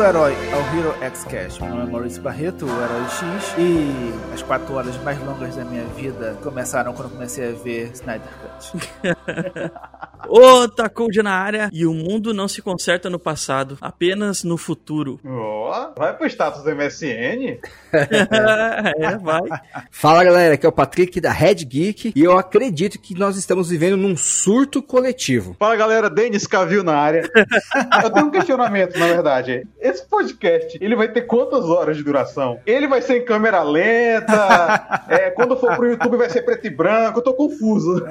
Bem-vindo, herói, ao Hero X Cast. Meu nome é Maurício Barreto, o Herói X, e as quatro horas mais longas da minha vida começaram quando eu comecei a ver Snyder Cut. Ô, Tacold na área e o mundo não se conserta no passado, apenas no futuro. Ó, vai pro status do MSN? é, vai. Fala galera, aqui é o Patrick da Red Geek e eu acredito que nós estamos vivendo num surto coletivo. Fala galera, Denis Cavil na área. Eu tenho um questionamento, na verdade. Esse podcast, ele vai ter quantas horas de duração? Ele vai ser em câmera lenta? É, quando for pro YouTube vai ser preto e branco? Eu tô confuso.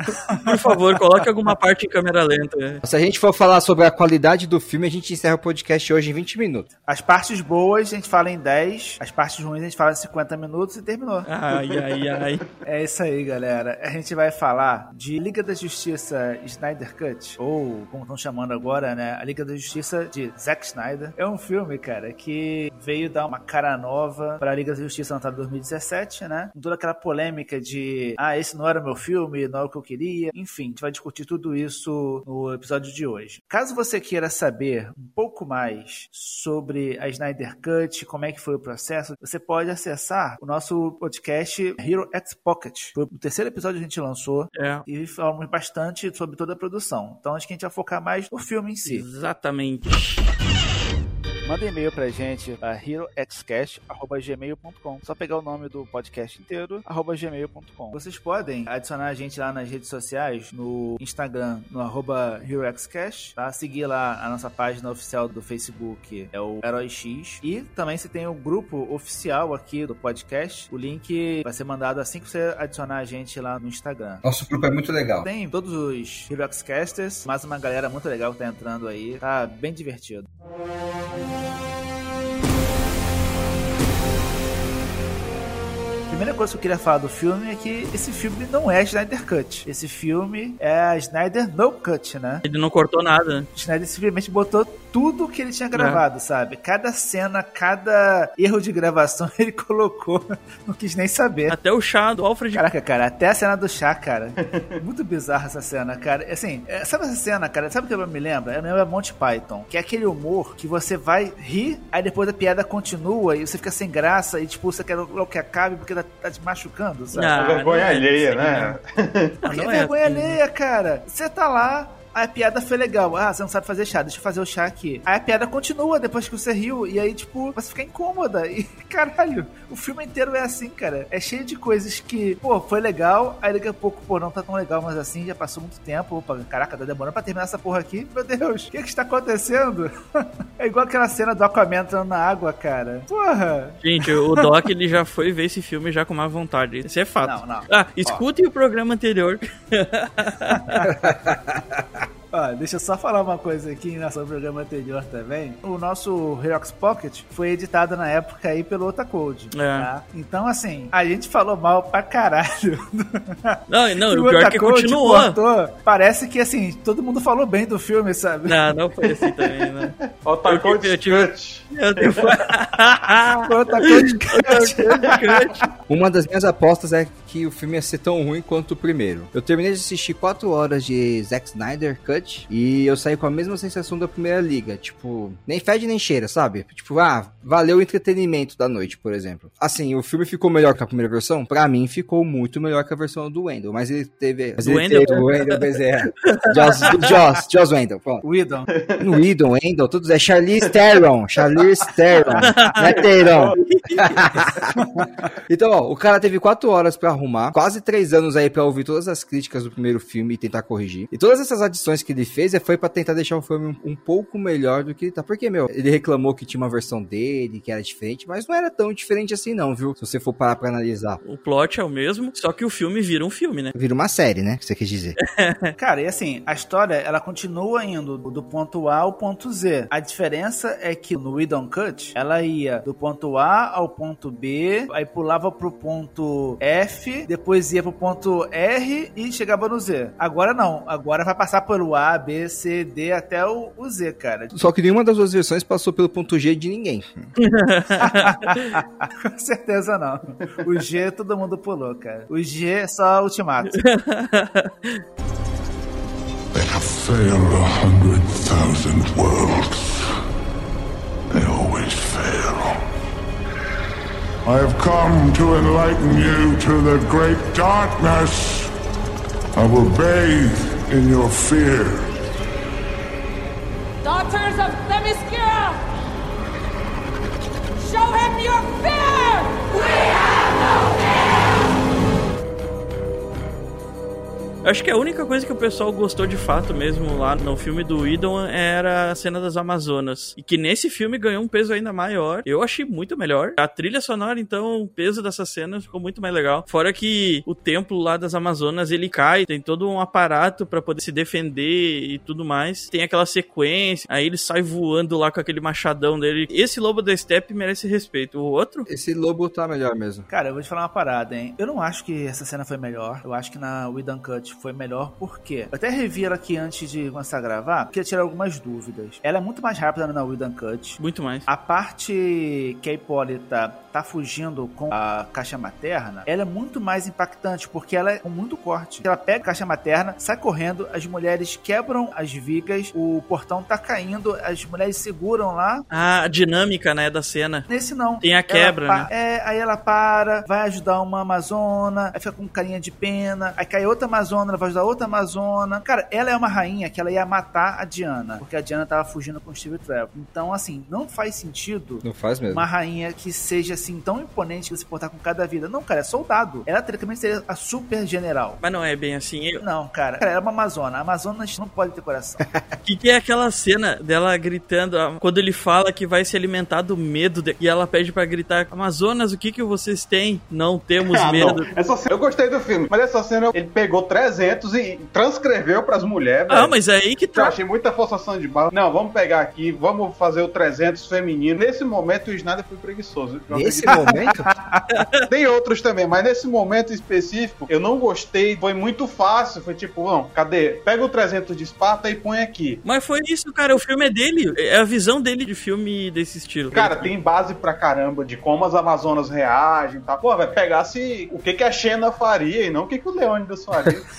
Por favor, coloque alguma parte em câmera lenta. né? Se a gente for falar sobre a qualidade do filme, a gente encerra o podcast hoje em 20 minutos. As partes boas a gente fala em 10, as partes ruins a gente fala em 50 minutos e terminou. Ai, ai, ai. É isso aí, galera. A gente vai falar de Liga da Justiça Snyder Cut, ou como estão chamando agora, né? A Liga da Justiça de Zack Snyder. É um filme, cara, que veio dar uma cara nova pra Liga da Justiça em 2017, né? Com toda aquela polêmica de, ah, esse não era o meu filme, não era o que eu queria. Enfim, a gente vai discutir tudo isso no episódio de hoje. Caso você queira saber um pouco mais sobre a Snyder Cut, como é que foi o processo, você pode acessar o nosso podcast Hero X Pocket. Foi o terceiro episódio que a gente lançou É, e falamos bastante sobre toda a produção. Então acho que a gente vai focar mais no filme em si. exatamente. Manda e-mail pra gente a heroxcast.gmail.com. Só pegar o nome do podcast inteiro, arroba gmail.com. Vocês podem adicionar a gente lá nas redes sociais, no Instagram, no arroba heroxcast, tá? Seguir lá a nossa página oficial do Facebook, é o Herói X. E também você tem o grupo oficial aqui do podcast. O link vai ser mandado assim que você adicionar a gente lá no Instagram. Nosso grupo é muito legal. Tem todos os Heroxcasters, mais uma galera muito legal que tá entrando aí. Tá bem divertido. Primeira coisa que eu queria falar do filme é que esse filme não é Snyder Cut. Esse filme é Snyder No Cut, né? Ele não cortou nada. Snyder simplesmente botou tudo que ele tinha gravado, sabe? Cada cena, cada erro de gravação ele colocou. Não quis nem saber. Até o chá do Alfred. Caraca, cara, até a cena do chá, cara. Muito bizarra essa cena, cara. Assim, é, sabe essa cena, cara? Sabe o que eu me lembra? Eu me lembro Monty Python. Que é aquele humor que você vai rir, aí depois a piada continua e você fica sem graça e, tipo, você quer logo que acabe porque tá, tá te machucando, sabe? Ah, vergonha não é alheia, assim, né? Não, não é vergonha assim. alheia, cara. Você tá lá. A piada foi legal. Ah, você não sabe fazer chá, deixa eu fazer o chá aqui. Aí a piada continua depois que você riu. E aí, tipo, você fica incômoda. E, caralho, o filme inteiro é assim, cara. É cheio de coisas que, pô, foi legal. Aí daqui a pouco, pô, não tá tão legal, mas assim, já passou muito tempo. Opa, caraca, tá demorando pra terminar essa porra aqui. Meu Deus, o que que está acontecendo? é igual aquela cena do Aquaman entrando na água, cara. Porra. Gente, o Doc ele já foi ver esse filme já com má vontade. Isso é fato. Não, não. Ah, escutem o programa anterior. Ó, deixa eu só falar uma coisa aqui né, sobre o programa anterior também. O nosso Herox Pocket foi editado na época aí pelo Otacode. É. Tá? Então, assim, a gente falou mal pra caralho. Não, não, E o pior é que Otacode continuou. cortou. Parece que, assim, todo mundo falou bem do filme, sabe? Não, não foi assim também, né? Tive- Cut. Eu tenho... O Otacode Uma das minhas apostas é que o filme ia ser tão ruim quanto o primeiro. Eu terminei de assistir 4 horas de Zack Snyder Cut e eu saí com a mesma sensação da primeira liga. Tipo, nem fede nem cheira, sabe? Tipo, ah, valeu o entretenimento da noite, por exemplo. Assim, o filme ficou melhor que a primeira versão? Pra mim, ficou muito melhor que a versão do Wendell. Mas ele teve. Mas Do ele Wendell? teve o Wendell Bezerra. Joss, Joss, Joss Wendell, pronto. Whedon. No Whedon, Wendell, todos é Charlize Theron, Charlize Theron, não é Theron. então, ó, o cara teve quatro horas pra arrumar, quase três anos aí pra ouvir todas as críticas do primeiro filme e tentar corrigir. E todas essas adições que ele fez é, foi pra tentar deixar o filme um, um pouco melhor do que ele tá. Porque, meu, ele reclamou que tinha uma versão dele, que era diferente, mas não era tão diferente assim não, viu? Se você for parar pra analisar. O plot é o mesmo, só que o filme vira um filme, né? Vira uma série, né? Que você quis dizer. Cara, e assim, a história, ela continua indo do ponto A ao ponto Z. A diferença é que no Whedon Cut, ela ia do ponto A ao ponto B, aí pulava pro ponto F, depois ia pro ponto R e chegava no Z. Agora não, agora vai passar pelo A, B, C, D até o, o Z, cara. Só que nenhuma das duas versões passou pelo ponto G de ninguém. Com certeza não. O G todo mundo pulou, cara. O G é só ultimato. They have failed a hundred thousand worlds. They always fail. I have come to enlighten you to the great darkness. I will bathe in your fear. Daughters of Themyscira! Show him your fear! We have no Acho que a única coisa que o pessoal gostou de fato mesmo lá no filme do Idon era a cena das Amazonas. E que nesse filme ganhou um peso ainda maior. Eu achei muito melhor. A trilha sonora, então, o peso dessa cena ficou muito mais legal. Fora que o templo lá das Amazonas ele cai, tem todo um aparato para poder se defender e tudo mais. Tem aquela sequência, aí ele sai voando lá com aquele machadão dele. Esse lobo da Steppe merece respeito. O outro? Esse lobo tá melhor mesmo. Cara, eu vou te falar uma parada, hein? Eu não acho que essa cena foi melhor. Eu acho que na Widan Cut foi melhor, porque eu até revi ela aqui antes de começar a gravar, porque tirar algumas dúvidas. Ela é muito mais rápida na Widan Cut. Muito mais. A parte que a Hipólita tá fugindo com a caixa materna, ela é muito mais impactante, porque ela é com muito corte. Ela pega a caixa materna, sai correndo, as mulheres quebram as vigas, o portão tá caindo, as mulheres seguram lá. Ah, a dinâmica, né, da cena. Nesse não. Tem a quebra, né? É, aí ela para, vai ajudar uma amazona, aí fica com carinha de pena, aí cai outra amazona, ela vai ajudar outra amazona. Cara, ela é uma rainha que ela ia matar a Diana, porque a Diana tava fugindo com o Steve Trevor. Então, assim, não faz sentido Não faz mesmo. uma rainha que seja assim tão imponente que se portar com cada vida. Não, cara, é soldado. Ela teoricamente seria a super general. Mas não é bem assim. Eu- Não, cara, cara, ela é uma amazona. A amazona não pode ter coração. Que, que é aquela cena dela gritando, ah, quando ele fala que vai se alimentar do medo, de- e ela pede pra gritar: Amazonas, o que que vocês têm? Não temos Ah, medo. não. Essa cena- eu gostei do filme, mas essa cena ele pegou 300 e transcreveu pras mulheres. Ah, mas é aí que Eu tá. achei muita forçação de barra. Não, vamos pegar aqui, vamos fazer o 300 feminino. Nesse momento o Snyder foi preguiçoso. Eu Nesse momento, Tem outros também, mas nesse momento específico eu não gostei. Foi muito fácil. Foi tipo, não, cadê? Pega o 300 de Esparta e põe aqui. Mas foi isso, cara. O filme é dele. É a visão dele de filme desse estilo. Cara, tem base pra caramba de como as Amazonas reagem, tá? Pô, vai pegar se o que, que a Xena faria e não o que, que o Leônidas faria.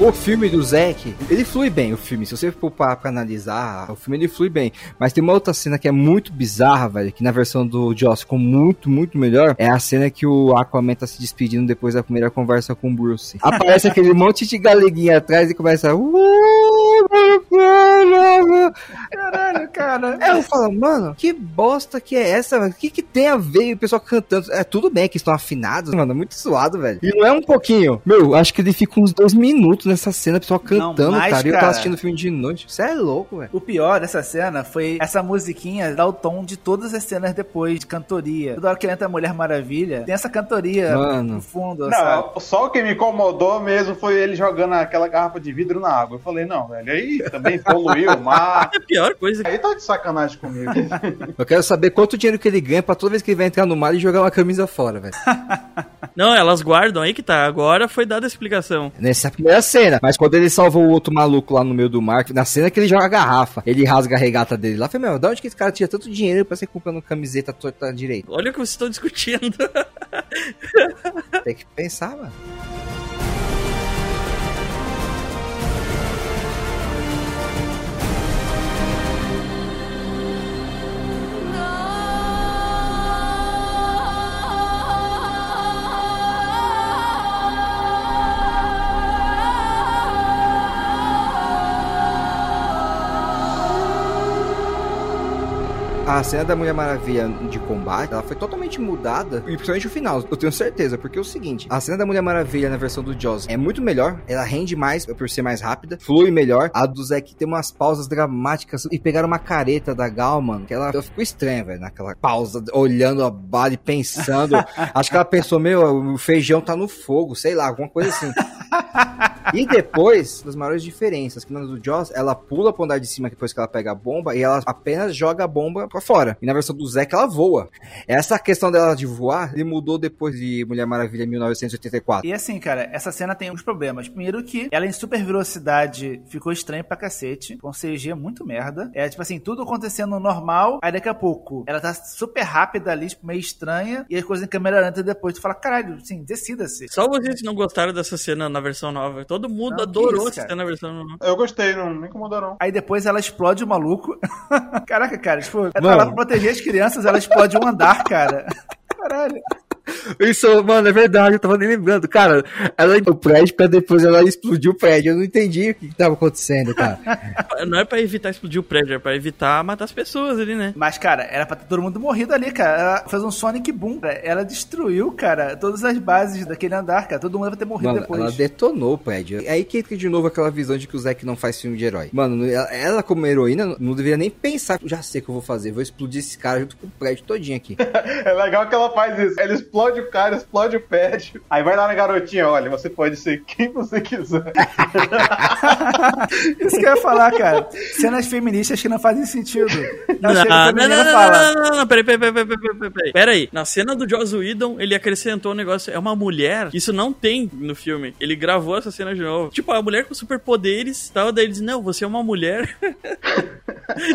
o filme do Zack, ele flui bem, o filme. Se você for parar pra analisar, o filme ele flui bem. Mas tem uma outra cena que é muito bizarra, velho, que na versão do Joss ficou muito, muito melhor. É a cena que o Aquaman tá se despedindo depois da primeira conversa com o Bruce. Aparece aquele monte de galeguinha atrás e começa. Caralho, cara. Aí eu falo, mano, que bosta que é essa? O que, que tem a ver o pessoal cantando? É tudo bem que estão afinados, mano, é muito suado, velho. E não é um pouquinho. Meu, acho que ele fica uns dois minutos nessa cena, o pessoal cantando, mais, cara. E eu tava assistindo o filme de noite. Você é louco, velho. O pior dessa cena foi essa musiquinha dar o tom de todas as cenas depois de cantoria. Toda hora que entra a Mulher Maravilha, tem essa cantoria Mano. no fundo, sabe? Não, só o que me incomodou mesmo foi ele jogando aquela garrafa de vidro na água. Eu falei, não, velho, aí também poluiu o mar. É a pior coisa. Aí tá de sacanagem comigo. Eu quero saber quanto dinheiro que ele ganha pra toda vez que ele vai entrar no mar e jogar uma camisa fora, velho. Não, elas guardam aí que tá. Agora foi dada a explicação. Nessa primeira cena. Mas quando ele salvou o outro maluco lá no meio do mar, na cena que ele joga a garrafa, ele rasga a regata dele lá. Eu falei, meu, de onde que esse cara tinha tanto dinheiro pra ser comprando camiseta torta direito? Olha o que vocês estão discutindo. Tem que pensar, mano. A cena da Mulher Maravilha de combate, ela foi totalmente mudada, e principalmente o final, eu tenho certeza, porque é o seguinte, a cena da Mulher Maravilha na versão do Jaws é muito melhor, ela rende mais por ser mais rápida, flui melhor, a do Zack tem umas pausas dramáticas, e pegaram uma careta da Gal, mano, que ela, ela ficou estranha, velho, naquela pausa, olhando a bala e pensando, acho que ela pensou, meu, o feijão tá no fogo, sei lá, alguma coisa assim. E depois, das maiores diferenças, que na do Jaws, ela pula pro andar de cima depois que ela pega a bomba e ela apenas joga a bomba pra fora. E na versão do Zack, ela voa. Essa questão dela de voar, ele mudou depois de Mulher Maravilha 1984. E assim, cara, essa cena tem uns problemas. Primeiro que ela em super velocidade ficou estranha pra cacete, com CG muito merda. É tipo assim, tudo acontecendo normal, aí daqui a pouco ela tá super rápida ali, tipo, meio estranha, e as coisas em câmera lenta depois tu fala, caralho, assim, decida-se. Só vocês não gostaram dessa cena na versão nova. Todo mundo Não, adorou isso, cena na versão. Eu gostei, não me incomodou não. Aí depois ela explode o maluco. Caraca, cara, tipo, ela tá Mano. lá pra proteger as crianças, ela explode um andar, cara. Caralho. Isso, mano, é verdade, eu tava nem lembrando. Cara, ela entrou no prédio pra depois ela explodiu o prédio. Eu não entendi o que, que tava acontecendo, cara. Não é pra evitar explodir o prédio, é pra evitar matar as pessoas ali, né? Mas, cara, era pra ter todo mundo morrido ali, cara. Ela fez um Sonic Boom. cara. Ela destruiu, cara, todas as bases daquele andar, cara. Todo mundo vai ter morrido Mano, depois. ela detonou o prédio. É aí que entra de novo aquela visão de que o Zack não faz filme de herói. Mano, ela, ela como heroína não deveria nem pensar. Já sei o que eu vou fazer, vou explodir esse cara junto com o prédio todinho aqui. É legal que ela faz isso. Ela explode o cara, explode o prédio. Aí vai lá na garotinha, olha, você pode ser quem você quiser. Isso que eu ia falar, cara. Cenas feministas que não fazem sentido. Não, não, não, não, e fala, não, não, não, não, peraí, peraí, peraí, peraí, peraí, peraí. Pera aí, na cena do Joss Whedon, ele acrescentou um negócio, é uma mulher, isso não tem no filme, ele gravou essa cena de novo. Tipo, a mulher com superpoderes, tal, daí ele diz, não, você é uma mulher.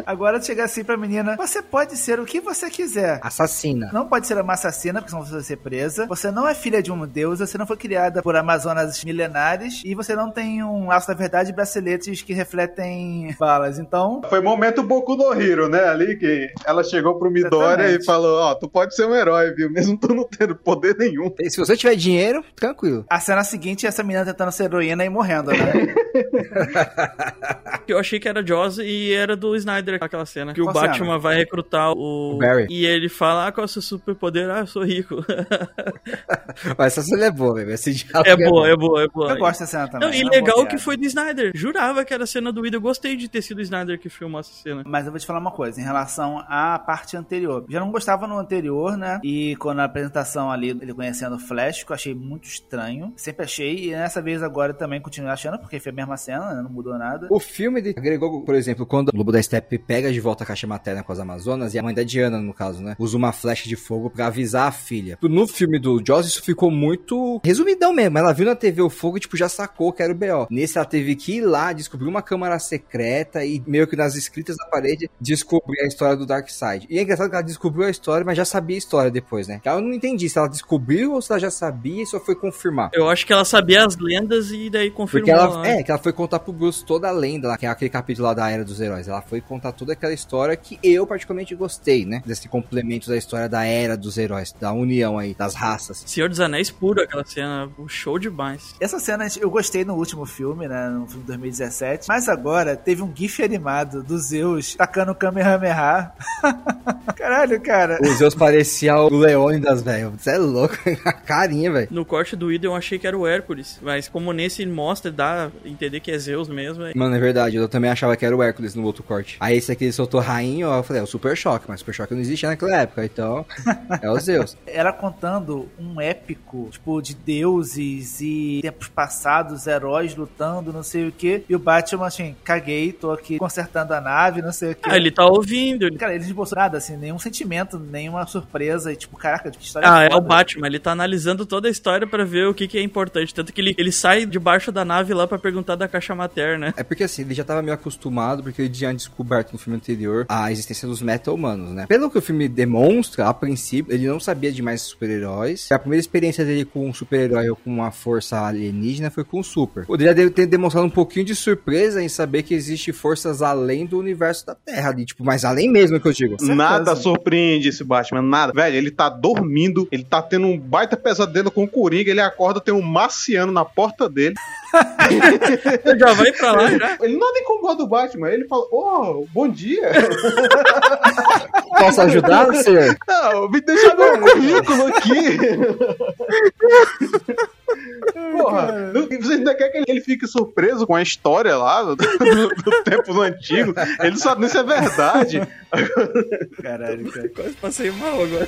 Agora chega assim pra menina: Você pode ser o que você quiser. Assassina. Não pode ser uma assassina, porque senão você ser presa. Você não é filha de um deus, você não foi criada por Amazonas milenares. E você não tem um laço da verdade e braceletes que refletem balas. Então, Foi momento Boku no Hero, né? Ali que ela chegou pro Midoriya Exatamente. e falou: Ó, tu pode ser um herói, viu? Mesmo tu não tendo poder nenhum. E Se você tiver dinheiro, tranquilo. a cena seguinte é essa menina tentando ser heroína e morrendo, né? Eu achei que era Joss e era do Snyder aquela cena. Que o Batman cena? vai recrutar o... O Barry. E ele fala, ah, qual é o seu superpoder? Ah, eu sou rico. Mas essa cena é boa, velho. Esse diálogo é boa, é boa, é boa. Eu gosto dessa cena também. Não, e é legal que foi do Snyder. Jurava que era a cena do Whedon. Eu gostei de ter sido o Snyder que filmou essa cena. Mas eu vou te falar uma coisa, em relação à parte anterior. Já não gostava no anterior, né? E quando a apresentação ali, ele conhecendo o Flash, que eu achei muito estranho. Sempre achei, e nessa vez agora também continuo achando, porque foi a mesma cena, né? não mudou nada. O filme ele agregou, por exemplo, quando o Lobo da Steppe pega de volta a caixa materna com as Amazonas e a mãe da Diana, no caso, né, usa uma flecha de fogo pra avisar a filha. No filme do Jaws, isso ficou muito resumidão mesmo. Ela viu na TV o fogo e, tipo, já sacou que era o B.O. Nesse, ela teve que ir lá, descobrir uma câmara secreta e meio que nas escritas da parede descobrir a história do Darkseid. E é engraçado que ela descobriu a história, mas já sabia a história depois, né? Eu não entendi se ela descobriu ou se ela já sabia e só foi confirmar. Eu acho que ela sabia as lendas e daí confirmou. Porque ela, né? é, que ela foi contar pro Bruce toda a lenda lá, que é aquele capítulo lá da Era dos Heróis. Ela foi contar toda aquela história que eu particularmente gostei, né? Desse complemento da história da Era dos Heróis, da união aí, das raças. Senhor dos Anéis puro aquela cena. Um show demais. Essa cena eu gostei no último filme, né? No filme de 2017. Mas agora teve um GIF animado do Zeus tacando o Kamehameha. Caralho, cara. O Zeus parecia o Leônidas, velho. Você é louco, a carinha, velho. No corte do Whedon eu achei que era o Hércules. Mas como nesse ele mostra, dá a entender que é Zeus mesmo. é- Mano, é verdade, eu também achava que era o Hércules no outro corte. Aí esse aqui ele soltou rainha, eu falei, é o Super Choque, mas Super Choque não existia naquela época, então é o Zeus. Ela contando um épico, tipo, de deuses e tempos passados, heróis lutando, não sei o que. E o Batman, assim, caguei, tô aqui consertando a nave, não sei o que. Ah, ele tá ouvindo. ele- Cara, ele não esboçou nada, assim, nenhum sentimento, nenhuma surpresa. E, tipo, caraca, que história Ah, é foda. o Batman. Ele tá analisando toda a história pra ver o que, que é importante. Tanto que ele, ele sai debaixo da nave lá pra perguntar da caixa materna. É porque assim, ele já tava meio acostumado, porque ele tinha descoberto no filme anterior a existência dos meta-humanos, né? Pelo que o filme demonstra, a princípio, ele não sabia de mais super-heróis. A primeira experiência dele com um super-herói ou com uma força alienígena foi com o Super. Poderia ter demonstrado um pouquinho de surpresa em saber que existe forças além do universo da Terra ali, tipo, mas além mesmo que eu digo. certeza. Nada surpreende esse Batman, nada. Velho, ele tá dormindo, ele tá tendo um baita pesadelo com o Coringa, ele acorda, tem um marciano na porta dele. já vai pra lá já. Ele nada incomoda o Batman, ele fala, oh, bom dia. Posso ajudar, senhor? Não, me deixa meu currículo aqui. Porra, você ainda quer que ele fique surpreso com a história lá do, do, do tempos antigos? Ele não sabe nem se é verdade. Caralho, cara. Quase passei mal agora.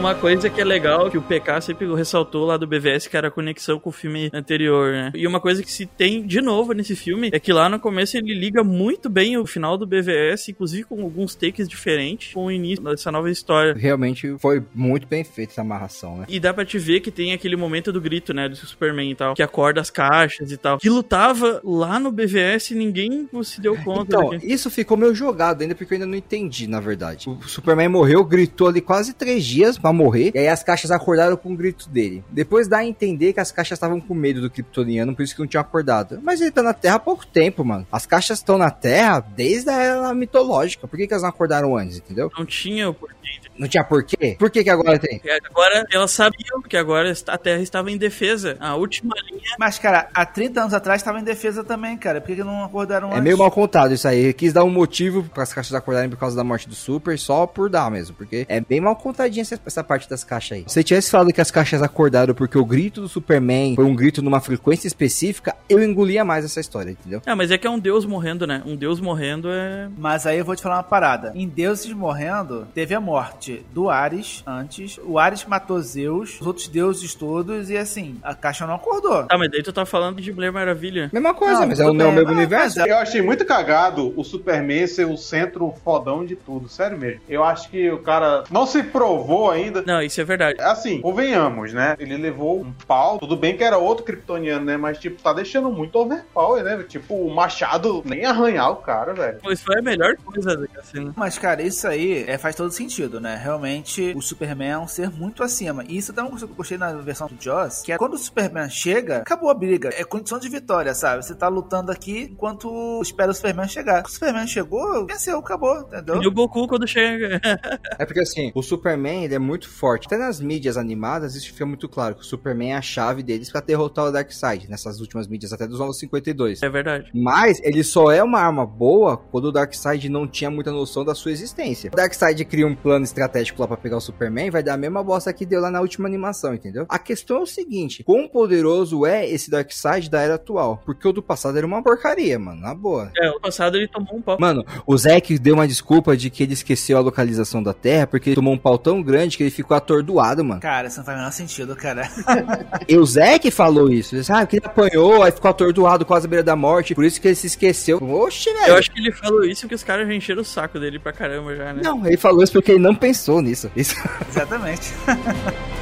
Uma coisa que é legal, que o PK sempre ressaltou lá do BVS, que era a conexão com o filme anterior, né? E uma coisa que se tem de novo nesse filme é que lá no começo ele liga muito bem o final do BVS, inclusive com alguns takes diferentes, com o início dessa nova história. Realmente foi muito bem feita essa amarração, né? E dá pra te ver que tem aquele momento do grito, né, do Superman e tal, que acorda as caixas e tal. Que lutava lá no BVS e ninguém se deu conta. Então, daqui. isso ficou meio jogado ainda, porque eu ainda não entendi, na verdade. O Superman morreu, gritou ali quase três dias pra morrer, e aí as caixas acordaram com o grito dele. Depois dá a entender que as caixas estavam com medo do Kryptoniano, por isso que não tinham acordado. Mas ele tá na Terra há pouco tempo, mano. As caixas estão na Terra desde a era mitológica. Por que, que elas não acordaram antes, entendeu? Não tinha o porquê. Não tinha porquê? Por que, que agora tem? Porque Agora elas sabiam que agora a Terra estava em defesa. A última linha. Mas, cara, há 30 anos atrás tava em defesa também, cara. Por que, que não acordaram É antes? meio mal contado isso aí. Quis dar um motivo para as caixas acordarem por causa da morte do Super, só por dar mesmo. Porque é bem mal contadinha essa, essa parte das caixas aí. Se você tivesse falado que as caixas acordaram porque o grito do Superman foi um grito numa frequência específica, eu engolia mais essa história, entendeu? Ah, mas é que é um deus morrendo, né? Um deus morrendo é. Mas aí eu vou te falar uma parada. Em Deuses Morrendo, teve a morte do Ares antes. O Ares matou Zeus, os outros deuses todos, e assim, a caixa não acordou. Ah, mas daí tu tá falando de Mulher Maravilha. Mesma coisa, Não, mas é o, é bem, mesmo universo. mas Eu achei muito cagado o Superman ser o centro fodão de tudo, sério mesmo. Eu acho que o cara não se provou ainda. Não, isso é verdade. Assim, convenhamos, né? Ele levou um pau, tudo bem que era outro kryptoniano, né? Mas, tipo, tá deixando muito overpower, né? Tipo, o machado nem arranhar o cara, velho. Isso foi a melhor coisa da cena. Mas, cara, isso aí é, faz todo sentido, né? Realmente, o Superman é um ser muito acima. E isso também eu gostei na versão do Joss, que é quando o Superman chega, acabou a briga. É condição de vitória, sabe? Você tá lutando aqui enquanto espera o Superman chegar. O Superman chegou, venceu, acabou, entendeu? E o Goku quando chega. É porque assim, o Superman ele é muito forte. Até nas mídias animadas, isso fica muito claro que o Superman é a chave deles pra derrotar o Darkseid, nessas últimas mídias, até dos Novos 52. É verdade. Mas ele só é uma arma boa quando o Darkseid não tinha muita noção da sua existência. O Darkseid cria um plano estratégico lá pra pegar o Superman, vai dar a mesma bosta que deu lá na última animação, entendeu? A questão é o seguinte: quão poderoso é esse Darkseid da era atual? Porque o do passado era uma porcaria, mano, na boa. É, o passado ele tomou um pau. Mano, o Zack deu uma desculpa de que ele esqueceu a localização da Terra porque ele tomou um pau tão grande que ele ficou atordoado, mano. Cara, isso não faz o menor sentido, cara. E o Zack falou isso. Ele disse, ah, porque ele apanhou, aí ficou atordoado quase à beira da morte, por isso que ele se esqueceu. Oxe, velho. Eu acho que ele falou isso porque os caras já encheram o saco dele pra caramba já, né? Não, ele falou isso porque ele não pensou nisso. Isso. Exatamente.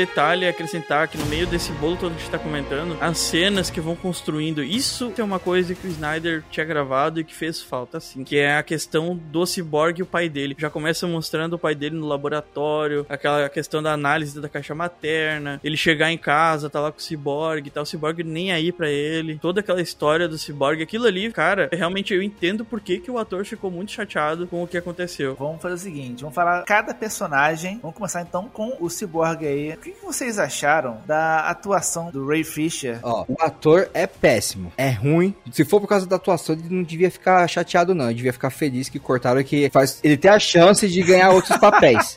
detalhe a acrescentar que no meio desse bolo todo que a gente tá comentando, as cenas que vão construindo, isso é uma coisa que o Snyder tinha gravado e que fez falta, assim, que é a questão do Cyborg e o pai dele. Já começa mostrando o pai dele no laboratório, aquela questão da análise da caixa materna, ele chegar em casa, tá lá com o Cyborg, tá o Cyborg nem aí pra ele, toda aquela história do Cyborg, aquilo ali, cara, realmente eu entendo por que, que o ator ficou muito chateado com o que aconteceu. Vamos fazer o seguinte, vamos falar cada personagem. Vamos começar então com o Cyborg aí. O que, que vocês acharam da atuação do Ray Fisher? Ó, o ator é péssimo. É ruim. Se for por causa da atuação, ele não devia ficar chateado, não. Ele devia ficar feliz que cortaram que faz ele ter a chance de ganhar outros papéis.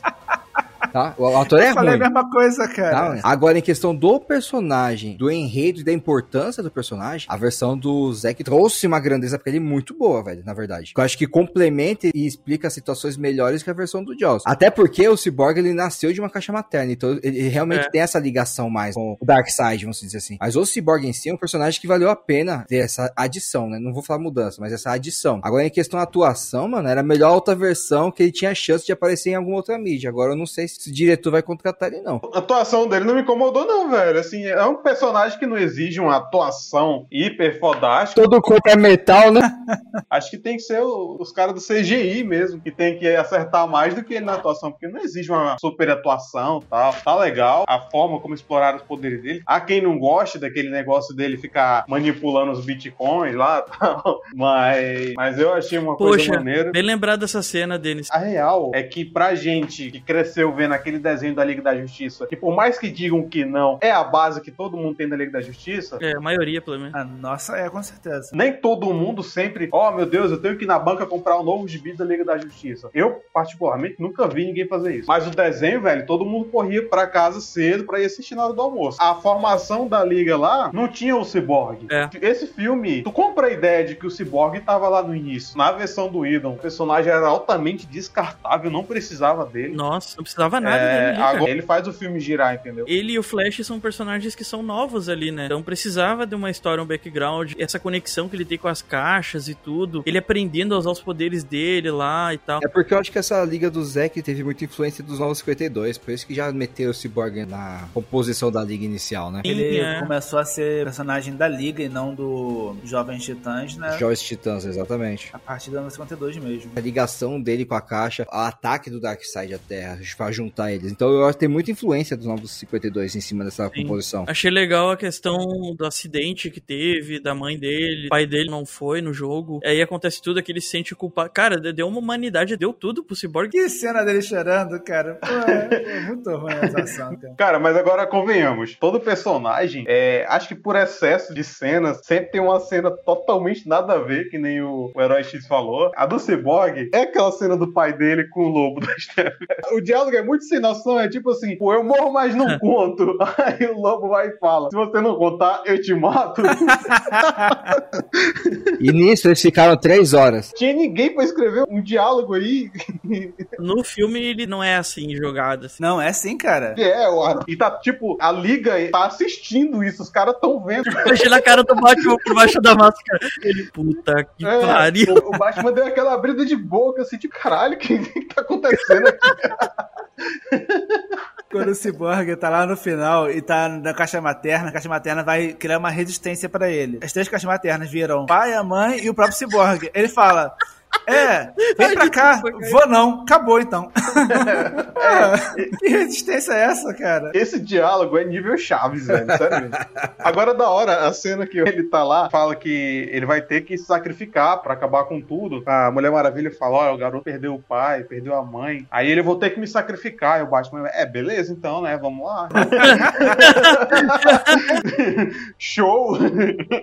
Tá? O ator é Eu falei ruim. a mesma coisa, cara. Tá? Agora, em questão do personagem, do enredo e da importância do personagem, a versão do Zack trouxe uma grandeza pra ele muito boa, velho, na verdade. Eu acho que complementa e explica situações melhores que a versão do Jaws. Até porque o Cyborg, ele nasceu de uma caixa materna, então ele realmente É. tem essa ligação mais com o Darkseid, vamos dizer assim. Mas o Cyborg em si é um personagem que valeu a pena ter essa adição, né? Não vou falar mudança, mas essa adição. Agora, em questão da atuação, mano, era a melhor outra versão que ele tinha chance de aparecer em alguma outra mídia. Agora, eu não sei se o diretor vai contratar ele, não. A atuação dele não me incomodou, não, velho. Assim, é um personagem que não exige uma atuação hiper fodástica. Todo corpo é metal, né? Acho que tem que ser o- os caras do CGI mesmo, que tem que acertar mais do que ele na atuação, porque não exige uma super atuação e tal. Tá legal a forma como exploraram os poderes dele. Há quem não goste daquele negócio dele ficar manipulando os bitcoins lá e tal. Mas, mas eu achei uma coisa Poxa, maneira. bem lembrado dessa cena, Denis. A real é que pra gente que cresceu vendo naquele desenho da Liga da Justiça, que por mais que digam que não, é a base que todo mundo tem da Liga da Justiça, É, a maioria, pelo menos. A nossa é, com certeza. nem todo mundo sempre, ó meu Deus, eu tenho que ir na banca comprar um novo gibi da Liga da Justiça. Eu, particularmente, nunca vi ninguém fazer isso. Mas o desenho, velho, todo mundo corria pra casa cedo pra ir assistir na hora do almoço. A formação da Liga lá não tinha o Cyborg. É. Esse filme, tu compra a ideia de que o Cyborg tava lá no início. Na versão do Idon, o personagem era altamente descartável, não precisava dele. Nossa, não precisava nada É, dele agora ele faz o filme girar, entendeu? Ele e o Flash são personagens que são novos ali, né? Então precisava de uma história, um background, essa conexão que ele tem com as caixas e tudo. Ele aprendendo a usar os poderes dele lá e tal. É porque eu acho que essa liga do Zack teve muita influência dos Novos 52, por isso que já meteu o Cyborg na composição da liga inicial, né? Ele é. começou a ser personagem da Liga e não do Jovens Titãs, né? Joyce Titãs, exatamente. A partir do ano 52 mesmo. A ligação dele com a caixa, o ataque do Darkseid à Terra, pra juntar eles. Então eu acho que tem muita influência dos Novos 52 em cima dessa Sim. composição. Achei legal a questão do acidente que teve, da mãe dele, o pai dele não foi no jogo. Aí acontece tudo que ele se sente culpado. Cara, deu uma humanidade, deu tudo pro Cyborg. Que cena dele chorando, cara. Pô, é, é muito ruim a atuação, cara. Cara, mas agora convenhamos. Todo personagem, é, acho que por excesso de cenas, sempre tem uma cena totalmente nada a ver, que nem o, o Herói X falou. A do Cyborg é aquela cena do pai dele com o lobo da Steph. O diálogo é muito sem noção, é tipo assim, pô, eu morro, mas não conto. Aí o lobo vai e fala, se você não contar, eu te mato. E nisso eles ficaram três horas. Tinha ninguém pra escrever um diálogo aí. No filme ele não é assim jogado. Assim. Não, é sim, cara. É, o E tá, tipo, a liga tá assistindo isso, os caras tão vendo. Imagina a cara do Batman por baixo da máscara. Ele, puta que É, pariu. o, o Batman deu aquela abrida de boca, assim, de caralho, o que, que tá acontecendo aqui? Quando o Cyborg tá lá no final e tá na caixa materna, a caixa materna vai criar uma resistência pra ele. As três caixas maternas viram pai, a mãe e o próprio Cyborg. Ele fala. É, vem pra cá. Vou não. Acabou então. É, que resistência é essa, cara? Esse diálogo é nível Chaves, velho, sério. Agora, da hora, a cena que ele tá lá, fala que ele vai ter que se sacrificar pra acabar com tudo. A Mulher Maravilha fala, ó, o garoto perdeu o pai, perdeu a mãe. Aí ele vou ter que me sacrificar. E o Batman, é, beleza então, né, vamos lá. Show!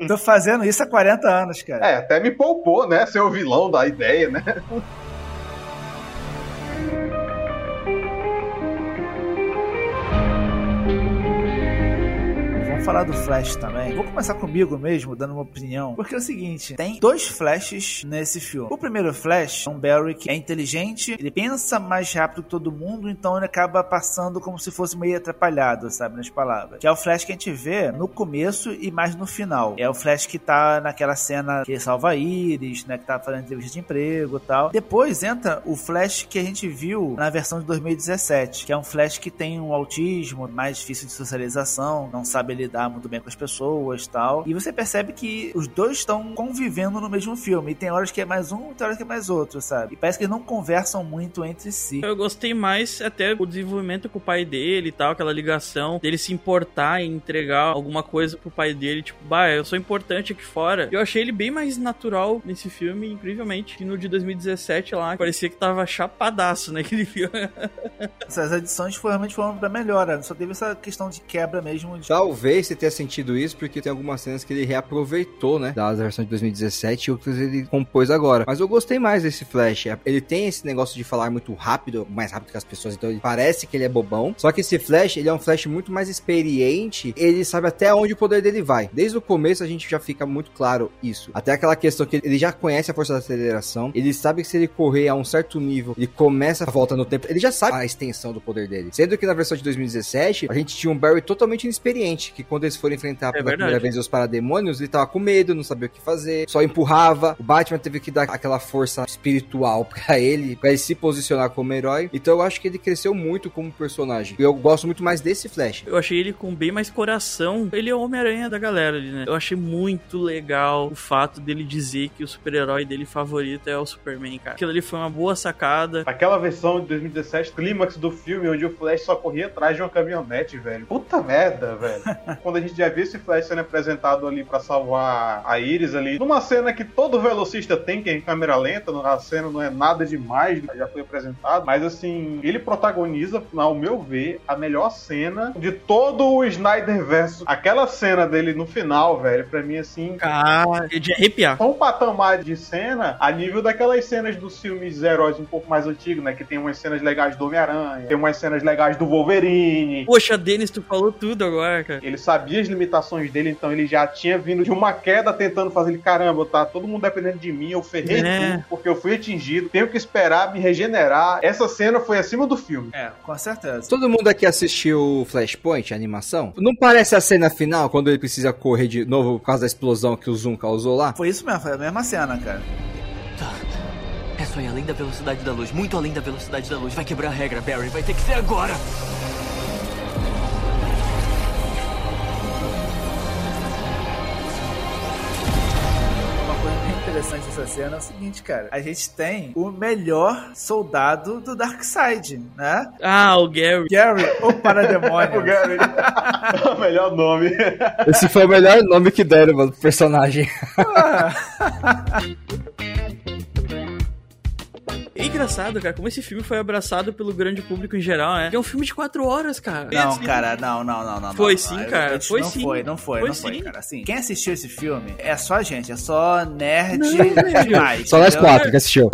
Tô fazendo isso há 40 anos, cara. É, até me poupou, né, ser o vilão da ideia, né? Vamos falar do Flash também. Vou começar comigo mesmo, dando uma opinião. Porque é o seguinte: tem dois Flashes nesse filme. O primeiro Flash é um Barry que é inteligente, ele pensa mais rápido que todo mundo, então ele acaba passando como se fosse meio atrapalhado, sabe, nas palavras. Que é o Flash que a gente vê no começo e mais no final. É o Flash que tá naquela cena que salva a Iris, né? Que tá fazendo entrevista de emprego e tal. Depois entra o Flash que a gente viu na versão de 2017, que é um Flash que tem um autismo mais difícil de socialização, não sabe lidar muito bem com as pessoas tal. E você percebe que os dois estão convivendo no mesmo filme. E tem horas que é mais um, tem horas que é mais outro, sabe? E parece que eles não conversam muito entre si. Eu gostei mais até o desenvolvimento com o pai dele e tal, aquela ligação dele se importar e entregar alguma coisa pro pai dele, tipo, bah, eu sou importante aqui fora. Eu achei ele bem mais natural nesse filme, incrivelmente, que no de 2017 lá, parecia que tava chapadaço naquele filme. Essas edições realmente foram pra melhora. Só teve essa questão de quebra mesmo. De... Talvez você tenha sentido isso, porque tem algumas cenas que ele reaproveitou, né? Da versão de 2017 e outras ele compôs agora. Mas eu gostei mais desse Flash. Ele tem esse negócio de falar muito rápido, mais rápido que as pessoas, então ele parece que ele é bobão. Só que esse Flash, ele é um Flash muito mais experiente. Ele sabe até onde o poder dele vai. Desde o começo a gente já fica muito claro isso. Até aquela questão que ele já conhece a força da aceleração. Ele sabe que se ele correr a um certo nível e começa a volta no tempo, ele já sabe a extensão do poder dele. Sendo que na versão de 2017, a gente tinha um Barry totalmente inexperiente, que quando eles foram enfrentar pela verdade. primeira vez os parademônios, ele tava com medo, não sabia o que fazer, só empurrava. O Batman teve que dar aquela força espiritual pra ele, pra ele se posicionar como herói. Então eu acho que ele cresceu muito como personagem. E eu gosto muito mais desse Flash. Eu achei ele com bem mais coração. Ele é o Homem-Aranha da galera ali, né? Eu achei muito legal o fato dele dizer que o super-herói dele favorito é o Superman, cara. Aquilo ali foi uma boa sacada. Aquela versão de 2017, clímax do filme, onde o Flash só corria atrás de uma caminhonete, velho. Puta merda, velho. quando a gente já viu esse Flash sendo apresentado ali pra salvar a Iris ali, numa cena que todo velocista tem, que é em câmera lenta, a cena não é nada demais, já foi apresentado, mas assim, ele protagoniza, ao meu ver, a melhor cena de todo o Snyder verso. Aquela cena dele no final, velho, pra mim assim, Cara, é de arrepiar. só um patamar de cena a nível daquelas cenas dos filmes heróis um pouco mais antigos, né? Que tem umas cenas legais do Homem-Aranha, tem umas cenas legais do Wolverine. Poxa, Denis, tu falou tudo agora, cara. Ele sabia as limitações dele, então ele já tinha vindo de uma queda tentando fazer ele, caramba, tá todo mundo dependendo de mim, eu ferrei É. tudo, porque eu fui atingido, tenho que esperar me regenerar. Essa cena foi acima do filme. É, com certeza. Todo mundo aqui assistiu Flashpoint, a animação? Não parece a cena final, quando ele precisa correr de novo por causa da explosão que o Zoom causou lá? Foi isso mesmo, foi a mesma cena, cara. Tá. É só ir além da velocidade da luz, muito além da velocidade da luz. Vai quebrar a regra, Barry. Vai ter que ser agora. Interessante dessa cena é o seguinte, cara. A gente tem o melhor soldado do Darkseid, né? Ah, o Gary. Gary, o O parademônio. Gary. o melhor nome. Esse foi o melhor nome que deram, mano, pro personagem. É engraçado, cara, como esse filme foi abraçado pelo grande público em geral, né? É um filme de quatro horas, cara. Não, cara, não, não, não, não. Foi não, sim, não. cara, Eu- foi não sim. Foi, não foi, Foi não foi, sim. cara. Assim, quem assistiu esse filme é só a gente, é só nerd Não, demais. Só nós entendeu? quatro que assistiu.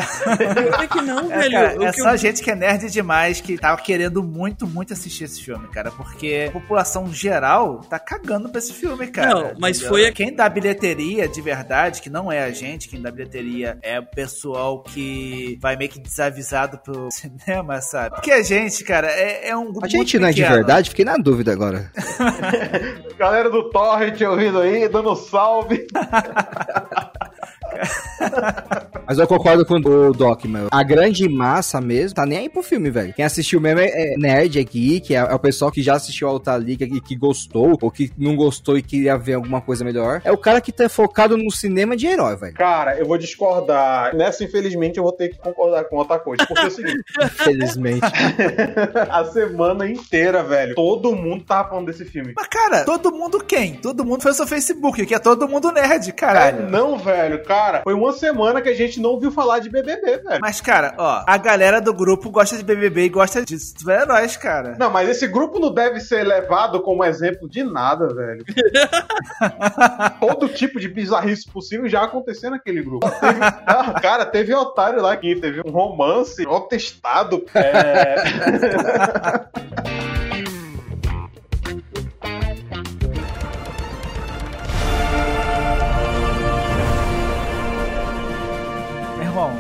É que não, É, velho. cara, é só eu- gente que é nerd demais que tava querendo muito, muito assistir esse filme, cara. Porque a população geral tá cagando pra esse filme, cara. Não, mas entendeu? foi a- Quem dá bilheteria de verdade, que não é a gente, quem dá bilheteria é o pessoal que vai meio que desavisado pro cinema, sabe? Porque a gente, cara, é, é um grupo A gente muito não é de verdade? Fiquei na dúvida agora. Galera do Torrent ouvindo aí, dando salve. Mas eu concordo com o Doc, meu. A grande massa mesmo tá nem aí pro filme, velho. Quem assistiu mesmo é, é nerd, é geek, é, é o pessoal que já assistiu a Alta Liga e que gostou, ou que não gostou e queria ver alguma coisa melhor. É o cara que tá focado no cinema de herói, velho. Cara, eu vou discordar. Nessa, infelizmente, eu vou ter que concordar com outra coisa. Porque é o seguinte, Infelizmente. a semana inteira, velho, todo mundo tava falando desse filme. Mas, cara, todo mundo quem? Todo mundo foi o seu Facebook, que é todo mundo nerd, É, caralho. não, velho, cara, foi uma semana que a gente não ouviu falar de BBB, velho. Mas, cara, ó, a galera do grupo gosta de BBB e gosta de super-heróis, cara. Não, mas esse grupo não deve ser levado como exemplo de nada, velho. Todo tipo de bizarrice possível já aconteceu naquele grupo. Teve- Ah, cara, teve otário lá que teve um romance, ó testado. É...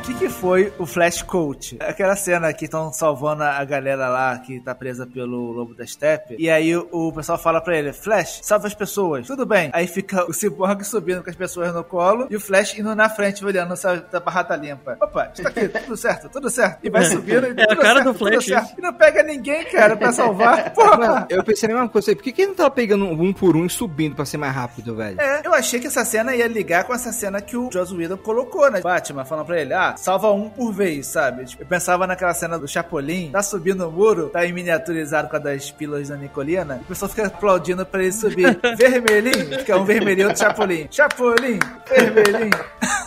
que, que foi o Flash Coach? Aquela cena que estão salvando a galera lá que tá presa pelo Lobo da Steppe. E aí o, o pessoal fala pra ele: Flash, salva as pessoas. Tudo bem. Aí fica o Cyborg subindo com as pessoas no colo e o Flash indo na frente olhando se a barra tá limpa. Opa, está aqui, tudo certo, tudo certo. E vai subindo e É a cara certo, do Flash. E não pega ninguém, cara, pra salvar. Porra. Mano, eu pensei a mesma coisa. Por que, que ele não tava pegando um por um e subindo pra ser mais rápido, velho? É, eu achei que essa cena ia ligar com essa cena que o Joss Whedon colocou, né? Batman falando pra ele, ah, salva um por vez, sabe? Tipo, eu pensava naquela cena do Chapolin, tá subindo o muro, tá em miniaturizado com a das pílulas da Nicolina, o pessoal fica aplaudindo pra ele subir. vermelhinho, fica um vermelhinho do Chapolin. Chapolin, vermelhinho.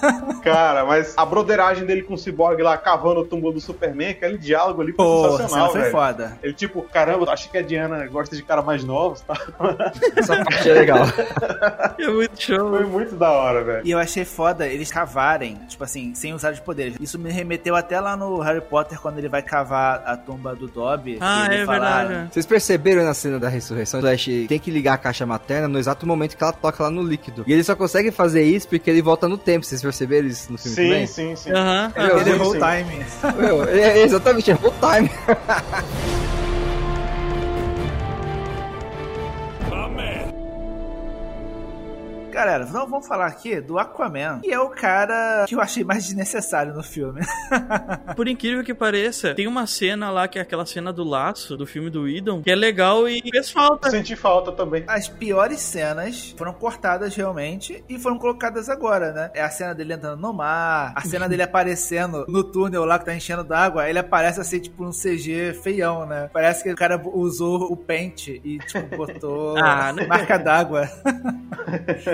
Cara, mas a broderagem dele com o Cyborg lá cavando o túmulo do Superman, aquele diálogo ali foi Pô, sensacional, foi velho. foda. Ele tipo, caramba, acho que a Diana gosta de cara mais novos, tá? Essa parte é legal. É muito show. Foi muito da hora, velho. E eu achei foda eles cavarem, tipo assim, sem usar os poderes. Isso me remeteu até lá no Harry Potter, quando ele vai cavar a tumba do Dobby. Ah, e ele é fala, verdade. Vocês perceberam na cena da ressurreição? O Flash tem que ligar a caixa materna no exato momento que ela toca lá no líquido. E ele só consegue fazer isso porque ele volta no tempo. Vocês perceberam isso no filme Sim, também? sim, sim. Aham. Meu, Ele sim, errou o time. Meu, é, é exatamente, é full time. Galera, então vamos falar aqui do Aquaman, que é o cara que eu achei mais desnecessário no filme. Por incrível que pareça, tem uma cena lá que é aquela cena do laço do filme do Idon, que é legal e fez falta. Senti falta também. As piores cenas foram cortadas realmente e foram colocadas agora, né? É a cena dele entrando no mar, a cena dele aparecendo no túnel lá que tá enchendo d'água, ele aparece assim, tipo, um CG feião, né? Parece que o cara usou o pente e, tipo, botou Ah, não- marca d'água.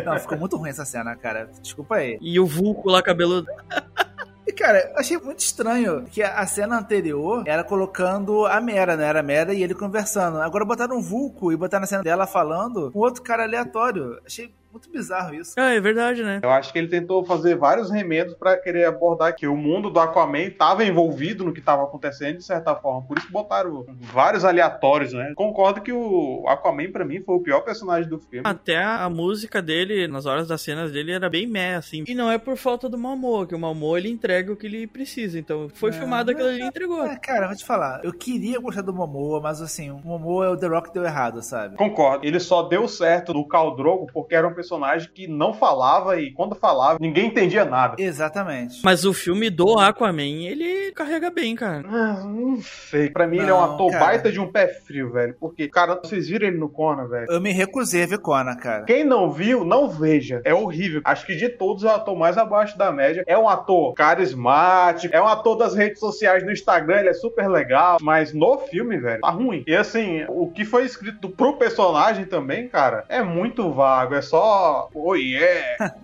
Não, ficou muito ruim essa cena, cara. Desculpa aí. E o Vulco lá cabeludo. E, cara, achei muito estranho que a a cena anterior era colocando a Mera, né? Era a Mera e ele conversando. Agora botaram um Vulco e botaram a cena dela falando com outro cara aleatório. Achei muito bizarro isso. Ah, é verdade, né? Eu acho que ele tentou fazer vários remendos pra querer abordar que o mundo do Aquaman estava envolvido no que estava acontecendo de certa forma. Por isso botaram vários aleatórios, né? Concordo que o Aquaman pra mim foi o pior personagem do filme. Até a, música dele, nas horas das cenas dele, era bem meh, assim. E não é por falta do Momoa, que o Momoa ele entrega o que ele precisa. Então, foi É, filmado aquilo ali e entregou. É, cara, vou te falar. Eu queria gostar do Momoa, mas assim, o Momoa é o The Rock que deu errado, sabe? Concordo. Ele só deu certo no Khal Drogo porque era um personagem que não falava e quando falava ninguém entendia nada. Exatamente. Mas o filme do Aquaman, ele carrega bem, cara. Ah, não sei. Pra mim ele é um Não, ator cara. baita de um pé frio, velho. Porque, cara, vocês viram ele no Conan, velho? Eu me recusei a ver Conan, cara. Quem não viu, não veja. É horrível. Acho que de todos é o ator mais abaixo da média. É um ator carismático, é um ator das redes sociais no Instagram, ele é super legal. Mas no filme, velho, tá ruim. E assim, o que foi escrito pro personagem também, cara, é muito vago. É só. Oh yeah!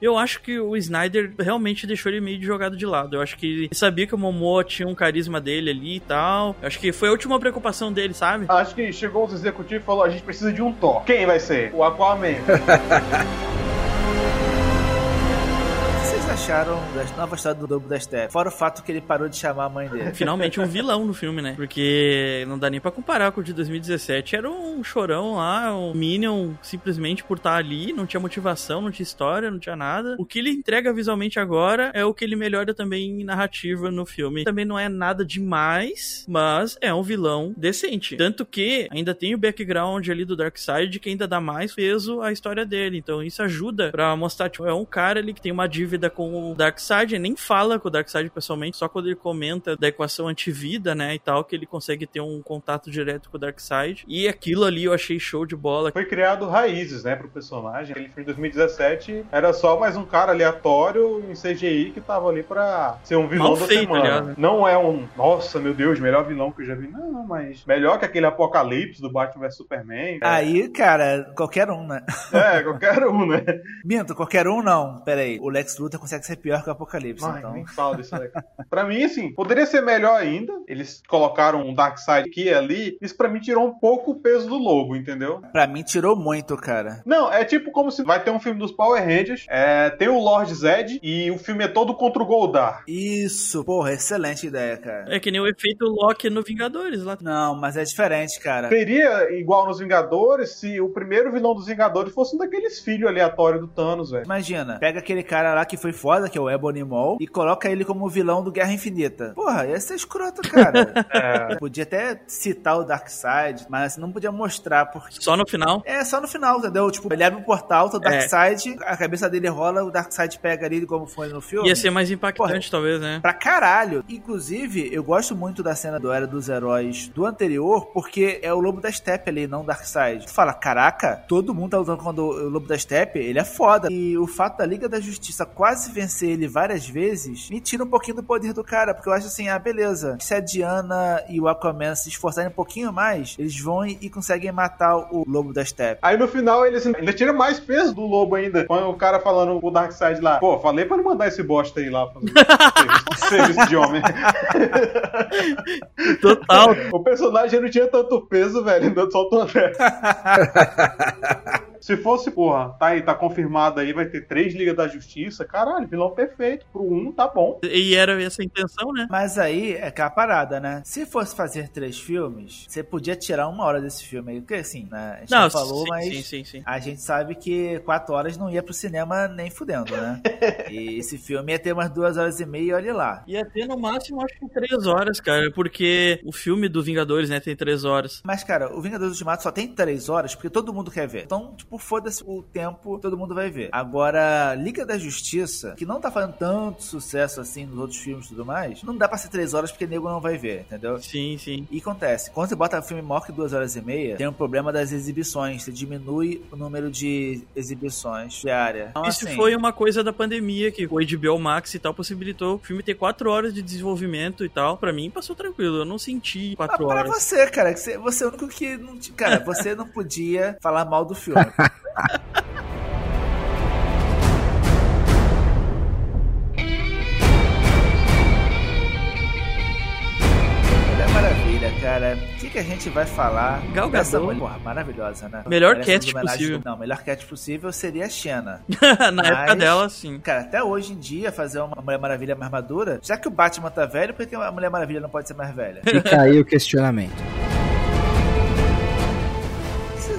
Eu acho que o Snyder realmente deixou ele meio de jogado de lado. Eu acho que ele sabia que o Momoa tinha um carisma dele ali e tal. Eu acho que foi a última preocupação dele, sabe? Acho que chegou os executivos e falou: a gente precisa de um Thor. Quem vai ser? O Aquaman. Acharam da nova história do Lobo da Steppe? Fora o fato que ele parou de chamar a mãe dele. Finalmente um vilão no filme, né? Porque não dá nem pra comparar com o de 2017. Era um chorão lá, um Minion simplesmente por estar ali, não tinha motivação, não tinha história, não tinha nada. O que ele entrega visualmente agora é o que ele melhora também em narrativa no filme. Também não é nada demais, mas é um vilão decente. Tanto que ainda tem o background ali do Darkseid que ainda dá mais peso à história dele. Então isso ajuda pra mostrar, tipo, é um cara ali que tem uma dívida com o Darkseid, nem fala com o Darkseid pessoalmente, só quando ele comenta da equação antivida, né, e tal, que ele consegue ter um contato direto com o Darkseid. E aquilo ali eu achei show de bola. Foi criado raízes, né, pro personagem. Ele foi em 2017, era só mais um cara aleatório em CGI que tava ali pra ser um vilão Mal da feito, semana. aliás, né? Não é um, nossa, meu Deus, melhor vilão que eu já vi. Não, mas melhor que aquele Apocalipse do Batman vs Superman. Aí, cara, qualquer um, né? É, qualquer um, né? Minto, qualquer um não. Pera aí, o Lex Luthor consegue ser pior que o Apocalipse, Ai, então. nem fala disso aí. pra mim, assim, poderia ser melhor ainda. Eles colocaram um Darkseid aqui e ali. Isso pra mim tirou um pouco o peso do lobo, entendeu? Pra mim tirou muito, cara. Não, é tipo como se vai ter um filme dos Power Rangers, é, tem o Lord Zed e o filme é todo contra o Goldar. Isso, porra, excelente ideia, cara. É que nem o efeito Loki no Vingadores lá. Não, mas é diferente, cara. Seria igual nos Vingadores se o primeiro vilão dos Vingadores fosse um daqueles filhos aleatórios do Thanos, velho. Imagina, pega aquele cara lá que foi foda, que é o Ebony Maw, e coloca ele como vilão do Guerra Infinita. Porra, ia ser escroto, cara. É. Podia até citar o Darkseid, mas não podia mostrar, porque. Só no final. É só no final, entendeu? Tipo, ele abre o portal, tá o Darkseid, a cabeça dele rola, o Darkseid pega ali como foi no filme. Ia ser mais impactante, talvez, né? Pra caralho. Inclusive, eu gosto muito da cena do Era dos Heróis do anterior, porque é o Lobo da Steppe ali, não o Darkseid. Tu fala, caraca, todo mundo tá lutando contra o Lobo da Steppe, ele é foda. E o fato da Liga da Justiça quase vencer ele várias vezes, me tira um pouquinho do poder do cara, porque eu acho assim, ah, beleza. Se a Diana e o Aquaman se esforçarem um pouquinho mais, eles vão e, e conseguem matar o Lobo da Steppe. Aí no final eles ainda tiram mais peso do lobo ainda. Com o cara falando o Darkseid lá. Pô, falei pra não mandar esse bosta aí lá fazer serviço, serviço de homem. Total. O personagem não tinha tanto peso, velho. Ainda soltou nessa. Se fosse, porra, tá aí, tá confirmado aí, vai ter três Ligas da Justiça. Caralho, vilão perfeito. Pro um, tá bom. E era essa a intenção, né? Mas aí é aquela parada, né? Se fosse fazer três filmes, você podia tirar uma hora desse filme aí. Porque assim, né? A gente não, falou, sim, mas sim, sim, sim. a gente sabe que quatro horas não ia pro cinema nem fudendo, né? e esse filme ia ter umas duas horas e meia e olha lá. Ia ter no máximo, acho tem três horas, cara, porque o filme do Vingadores, né, tem três horas. Mas, cara, o Vingadores Ultimato só tem três horas porque todo mundo quer ver. Então, tipo, foda-se o tempo, todo mundo vai ver. Agora, Liga da Justiça, que não tá fazendo tanto sucesso assim nos outros filmes e tudo mais, não dá pra ser três horas porque nego não vai ver, entendeu? Sim, sim. E acontece, quando você bota filme maior que duas horas e meia, tem um problema das exibições. Você diminui o número de exibições diária. Então, Isso assim, foi uma coisa da pandemia que o HBO Max e tal possibilitou o filme ter quatro horas de desenvolvimento e tal. Pra mim passou tranquilo, eu não senti quatro pra horas. você, cara, que você, você é o único que não. Cara, você não podia falar mal do filme. Mulher Maravilha, cara. O que, que a gente vai falar Gal dessa Gadot. mulher? Porra, maravilhosa, né? Melhor homenagens- possível. Não, melhor cast possível seria a Xena. Na Mas- época dela, sim. Cara, até hoje em dia, fazer uma Mulher Maravilha mais madura, já que o Batman tá velho, por que a Mulher Maravilha não pode ser mais velha? Fica aí o questionamento.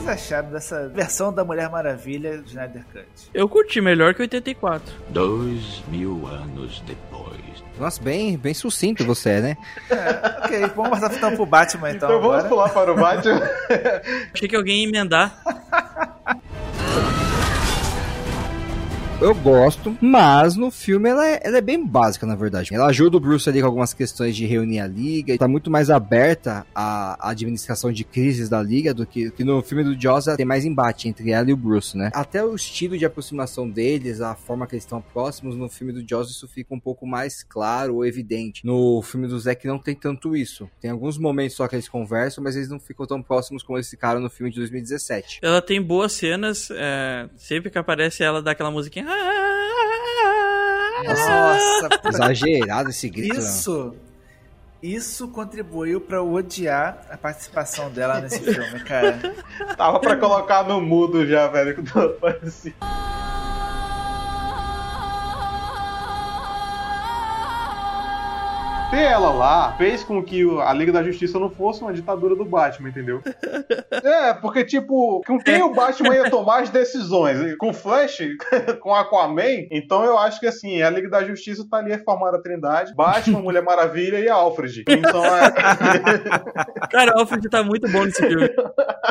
O que vocês acharam dessa versão da Mulher Maravilha de Snyder Cut? Eu curti melhor que 84. Dois mil anos depois. Nossa, bem, bem sucinto você é, né? Ok, vamos passar então pro Batman então. Então vamos agora. pular para o Batman. Achei que alguém ia emendar. Eu gosto, mas no filme ela é, ela é bem básica, na verdade. Ela ajuda o Bruce ali com algumas questões de reunir a liga, tá muito mais aberta à administração de crises da liga do que, que no filme do Jaws tem mais embate entre ela e o Bruce, né? Até o estilo de aproximação deles, a forma que eles estão próximos, no filme do Jaws isso fica um pouco mais claro ou evidente. No filme do Zack não tem tanto isso. Tem alguns momentos só que eles conversam, mas eles não ficam tão próximos como eles ficaram no filme de 2017. Ela tem boas cenas, é, sempre que aparece ela dá aquela musiquinha. Nossa, Exagerado esse grito. né? isso. Isso contribuiu pra eu odiar a participação dela nesse filme, cara. Tava pra colocar no mudo já, velho, quando ela. Ter ela lá fez com que a Liga da Justiça não fosse uma ditadura do Batman, entendeu? É, porque, tipo, com quem o Batman ia tomar as decisões? Com o Flash? com Aquaman? Então eu acho que, assim, a Liga da Justiça tá ali a formar a trindade. Batman, Mulher Maravilha e Alfred. Então é... Cara, o Alfred tá muito bom nesse filme.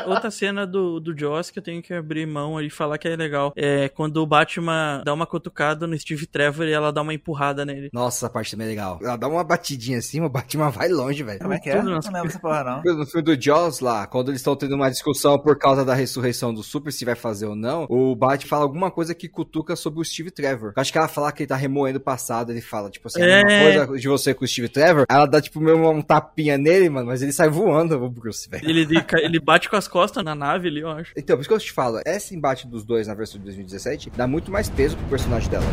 Outra cena do, do Joss que eu tenho que abrir mão e falar que é legal. É quando o Batman dá uma cutucada no Steve Trevor e ela dá uma empurrada nele. Nossa, essa parte também é legal. Ela dá uma batidinha assim, o Batman vai longe, velho. Como é que é? Não lembro essa porra, não. No filme do Jaws lá, quando eles estão tendo uma discussão por causa da ressurreição do Super, se vai fazer ou não, o Batman fala alguma coisa que cutuca sobre o Steve Trevor. Eu acho que ela fala que ele tá remoendo o passado, ele fala, tipo assim, É. alguma coisa de você com o Steve Trevor, ela dá tipo meio um tapinha nele, mano, mas ele sai voando, o Bruce, velho. Ele, ele bate com as costas na nave ali, eu acho. Então, por isso que eu te falo, esse embate dos dois na versão de 2017 dá muito mais peso pro personagem dela.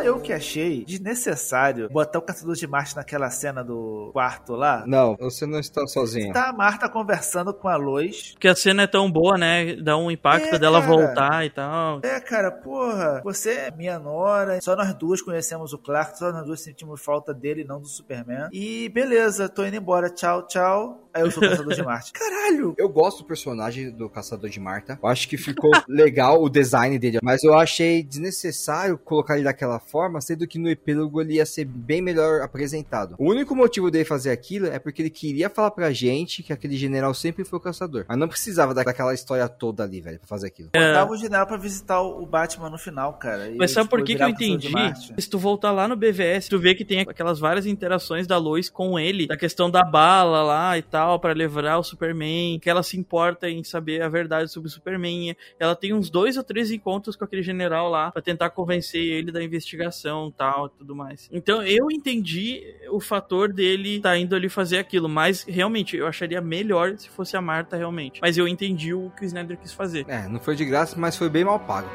Só eu que achei desnecessário botar o Caçador de Marte naquela cena do quarto lá. Não, você não está sozinho. Tá a Marta conversando com a Lois. Porque a cena é tão boa, né? Dá um impacto É, dela cara. voltar e tal. É, cara, porra, você é minha nora, só nós duas conhecemos o Clark, só nós duas sentimos falta dele, não do Superman. E beleza, tô indo embora, tchau, tchau. Aí eu sou o Caçador de Marte. Caralho! Eu gosto do personagem do Caçador de Marta. Eu acho que ficou legal o design dele. Mas eu achei desnecessário colocar ele daquela forma, sendo que no epílogo ele ia ser bem melhor apresentado. O único motivo dele fazer aquilo é porque ele queria falar pra gente que aquele general sempre foi o caçador. Mas não precisava da- daquela história toda ali, velho, pra fazer aquilo. Botava o general pra visitar o Batman no final, cara. E, É. Mas sabe tipo, por que, que eu entendi? Se tu voltar lá no BVS, tu vê que tem aquelas várias interações da Lois com ele, da questão da bala lá e tal, pra livrar o Superman, que ela se importa em saber a verdade sobre o Superman. Ela tem uns dois ou três encontros com aquele general lá pra tentar convencer ele da investigação tal e tudo mais. Então eu entendi o fator dele tá indo ali fazer aquilo, mas realmente eu acharia melhor se fosse a Marta realmente. Mas eu entendi o que o Snyder quis fazer. É, não foi de graça, mas foi bem mal pago.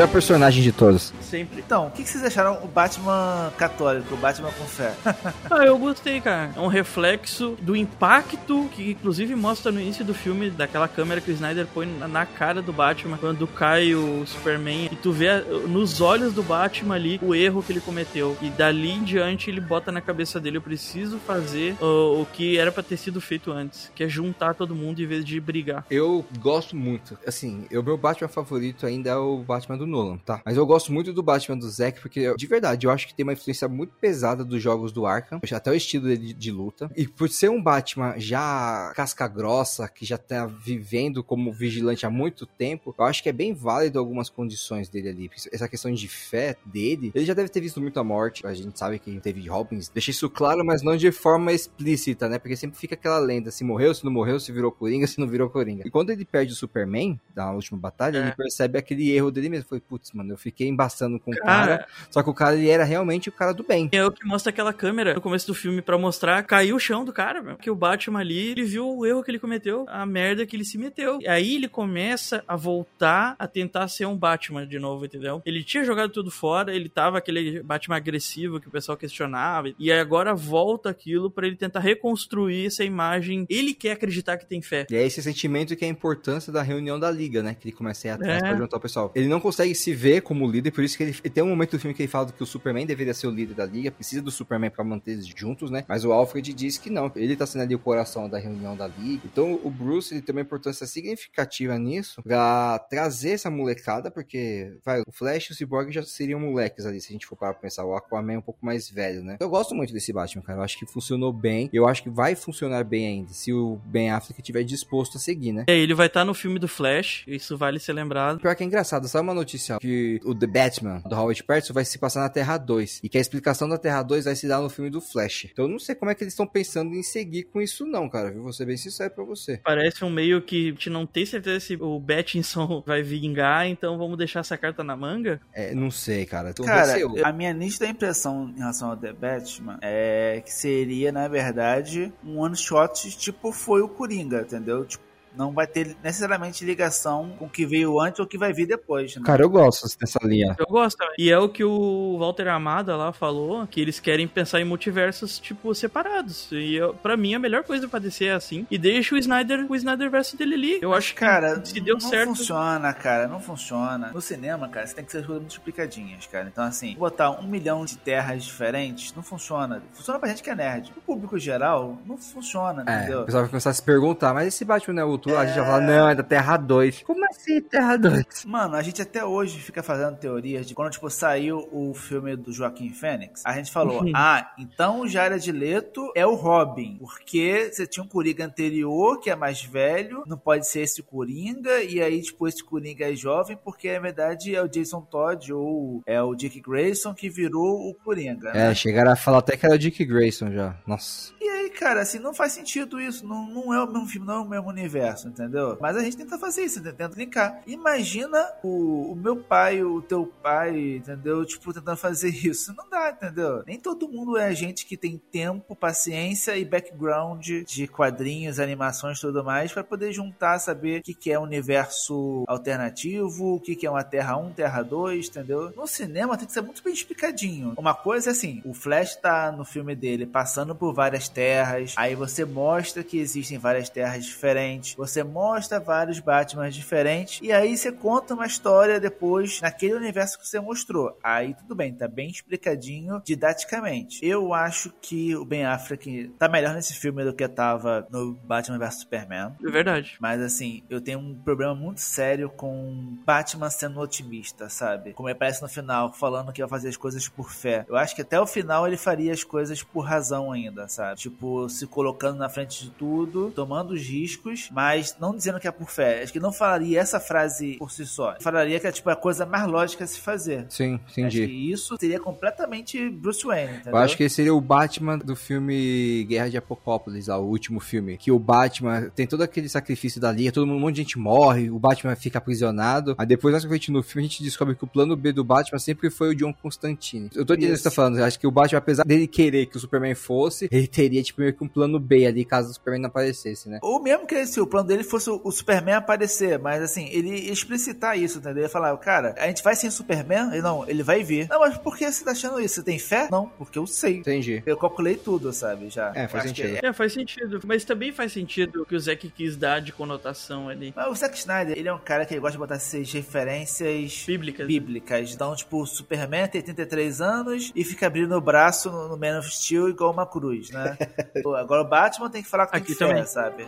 Melhor personagem de todos. Sempre. Então, o que que vocês acharam o Batman católico, o Batman com fé? Ah, eu gostei, cara. É um reflexo do impacto que, inclusive, mostra no início do filme, daquela câmera que o Snyder põe na- cara do Batman, quando cai o Superman, e tu vê nos olhos do Batman ali o erro que ele cometeu. E dali em diante ele bota na cabeça dele: eu preciso fazer ó, o que era pra ter sido feito antes, que é juntar todo mundo em vez de brigar. Eu gosto muito. Assim, o meu Batman favorito ainda é o Batman do Nolan, tá? Mas eu gosto muito do Batman do Zack, porque, de verdade, eu acho que tem uma influência muito pesada dos jogos do Arkham, até o estilo dele de, luta. E por ser um Batman já casca grossa, que já tá vivendo como vigilante há muito tempo, eu acho que é bem válido algumas condições dele ali. Essa questão de fé dele, ele já deve ter visto muita morte. A gente sabe que teve Robins. Deixa isso claro, mas não de forma explícita, né? Porque sempre fica aquela lenda: se morreu, se não morreu, se virou Coringa, se não virou Coringa. E quando ele perde o Superman, da última batalha, É. ele percebe aquele erro dele mesmo. Foi, putz, mano, eu fiquei embaçando com o Cara. cara. Só que o cara, ele era realmente o cara do bem. É o que mostra aquela câmera no começo do filme pra mostrar caiu o chão do cara, meu. Que o Batman ali, ele viu o erro que ele cometeu, a merda que ele se meteu. E aí ele começa a voltar a tentar ser um Batman de novo, entendeu? Ele tinha jogado tudo fora, ele tava aquele Batman agressivo que o pessoal questionava, e agora volta aquilo pra ele tentar reconstruir essa imagem. Ele quer acreditar que tem fé. E é esse sentimento que é a importância da reunião da liga, né? Que ele começa a ir atrás É. pra juntar o pessoal. Ele não consegue se ver como líder, por isso que ele, tem um momento do filme que ele fala que o Superman deveria ser o líder da liga, precisa do Superman pra manter eles juntos, né? Mas o Alfred diz que não, ele tá sendo ali o coração da reunião da liga. Então o Bruce ele tem uma importância significativa nisso pra trazer essa molecada, porque vai, o Flash e o Cyborg já seriam moleques ali, se a gente for parar pra pensar. O Aquaman é um pouco mais velho, né? Eu gosto muito desse Batman, cara. Eu acho que funcionou bem. Eu acho que vai funcionar bem ainda, se o Ben Affleck estiver disposto a seguir, né? Aí ele vai estar no filme do Flash, isso vale ser lembrado. Pior que é engraçado, sabe uma notícia que o The Batman do Howard Patterson vai se passar na Terra 2 e que a explicação da Terra 2 vai se dar no filme do Flash. Então eu não sei como é que eles estão pensando em seguir com isso não, cara, viu? Vou ser bem sincero pra você. Parece um meio que a gente não tem certeza se o Battinson vai vingar, então vamos deixar essa carta na manga. É, não sei, cara. Tô Cara, receoso. a minha nítida impressão em relação ao The Batman é que seria, na verdade, um one shot tipo foi o Coringa, entendeu? Tipo, não vai ter necessariamente ligação com o que veio antes ou o que vai vir depois, né? Cara, eu gosto dessa linha. Eu gosto. E é o que o Walter Amada lá falou, que eles querem pensar em multiversos, tipo, separados. E eu, pra mim, a melhor coisa pra descer é assim. E deixa o Snyder, o Snyderverse dele ali. Eu acho que Cara, se deu não certo. funciona, cara, não funciona. No cinema, cara, você tem que ser as coisas muito explicadinhas, cara. Então, assim, botar um milhão de terras diferentes não funciona. Funciona pra gente que é nerd. O público geral, não funciona, É, entendeu? o pessoal vai começar a se perguntar, mas esse Batman não é? A gente vai falar, não, é da Terra 2. Como assim Terra 2? Mano, a gente até hoje fica fazendo teorias de quando, tipo, saiu o filme do Joaquim Fênix, a gente falou, ah, então o Jared Leto é o Robin, porque você tinha um Coringa anterior, que é mais velho, não pode ser esse Coringa, e aí, tipo, esse Coringa é jovem, porque, na verdade, é o Jason Todd ou é o Dick Grayson que virou o Coringa, né? É, chegaram a falar até que era o Dick Grayson já. Nossa. E aí, cara, assim, não faz sentido isso. Não, não é o mesmo filme, não é o mesmo universo, entendeu? Mas a gente tenta fazer isso, tenta linkar. Imagina o, o meu pai, o teu pai, entendeu? Tipo, tentando fazer isso. Não dá, entendeu? Nem todo mundo é gente que tem tempo, paciência e background de quadrinhos, animações e tudo mais pra poder juntar, saber o que, que é um universo alternativo, o que, que é uma Terra 1, Terra 2, entendeu? No cinema tem que ser muito bem explicadinho. Uma coisa é assim, o Flash tá no filme dele passando por várias terras, aí você mostra que existem várias terras diferentes, você mostra vários Batmans diferentes, e aí você conta uma história depois naquele universo que você mostrou. Aí tudo bem, tá bem explicadinho didaticamente. Eu acho que o Ben Affleck tá melhor nesse filme do que tava no Batman vs Superman. É verdade. Mas assim, eu tenho um problema muito sério com Batman sendo otimista, sabe? Como ele aparece no final, falando que vai fazer as coisas por fé. Eu acho que até o final ele faria as coisas por razão ainda, sabe? Tipo, se colocando na frente de tudo, tomando os riscos, mas não dizendo que é por fé. Acho que não falaria essa frase por si só. Falaria que é tipo a coisa mais lógica a se fazer. Sim, Acho entendi. que isso seria completamente Bruce Wayne, entendeu? Eu acho que esse seria o Batman do filme Guerra de Apocópolis, lá, o último filme. Que o Batman tem todo aquele sacrifício da Liga, todo mundo, um monte de gente morre, o Batman fica aprisionado. Aí depois, mais pra frente no filme, a gente descobre que o plano B do Batman sempre foi o John Constantine. Eu tô entendendo o que você tá falando. Eu acho que o Batman, apesar dele querer que o Superman fosse, ele teria, tipo, meio que um plano B ali, caso o Superman não aparecesse, né? Ou mesmo que esse, o plano dele fosse o, o Superman aparecer, mas assim, ele explicitar isso, entendeu? Ele falar, cara, a gente vai sem Superman? Ele, não, ele vai vir. Não, mas por que você tá achando isso? Você tem fé? Não, porque eu sei. Entendi. Eu calculei tudo, sabe? Já. É, faz Acho que sentido. É, faz sentido. Mas também faz sentido o que o Zack quis dar de conotação ali. Mas o Zack Snyder, ele é um cara que ele gosta de botar essas referências Bíblicas. bíblicas. Então, tipo, o Superman tem 33 anos e fica abrindo o braço no, Man of Steel igual uma cruz, né? Agora o Batman tem que falar com Aqui fé, também. sabe?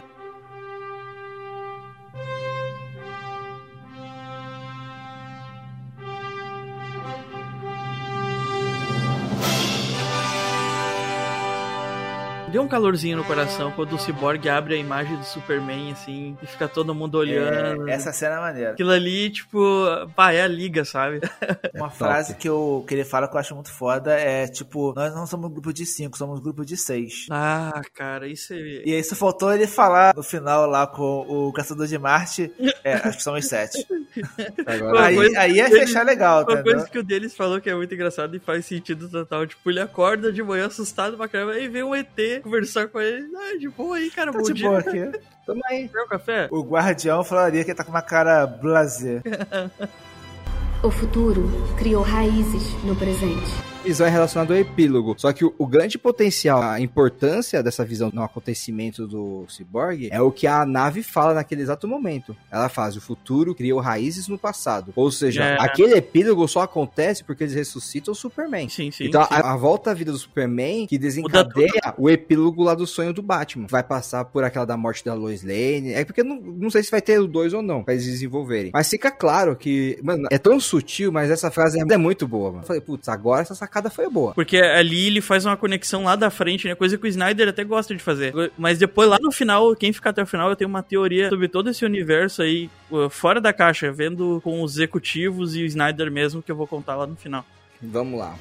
Deu um calorzinho no coração quando o Cyborg abre a imagem do Superman, assim, e fica todo mundo olhando. É, essa cena é maneira. Aquilo ali, tipo, pá, é a liga, sabe? Uma top. frase que, eu, que ele fala que eu acho muito foda é tipo, nós não somos um grupo de cinco, somos um grupo de seis. Ah, cara, isso é. E aí só faltou ele falar no final lá com o Caçador de Marte, é, acho que somos sete. Agora, aí, coisa aí dele- fechar legal, Uma entendeu? coisa que o deles falou que é muito engraçado e faz sentido total. Tipo, ele acorda de manhã assustado pra caramba e vê um ET conversar com ele. Ah, de boa aí, cara, Tá bom de dia. boa aqui. tamo aí. Quer um café? O guardião falaria que ele tá com uma cara blazer. O futuro criou raízes no presente. Visão é relacionada ao epílogo. Só que o, o grande potencial, a importância dessa visão no acontecimento do Cyborg é o que a nave fala naquele exato momento. Ela faz o futuro criou raízes no passado. Ou seja, É. aquele epílogo só acontece porque eles ressuscitam o Superman. Sim, sim. então, sim. A, a volta à vida do Superman que desencadeia o epílogo lá do sonho do Batman. Vai passar por aquela da morte da Lois Lane. É porque não, não sei se vai ter o dois ou não, pra eles desenvolverem. Mas fica claro que, mano, é tão sutil, mas essa frase é muito boa, mano. Eu falei, putz, agora essa sacada foi boa. Porque ali ele faz uma conexão lá da frente, né? Coisa que o Snyder até gosta de fazer. Mas depois, lá no final, quem ficar até o final, eu tenho uma teoria sobre todo esse universo aí, uh, fora da caixa, vendo com os executivos e o Snyder mesmo, que eu vou contar lá no final. Vamos lá.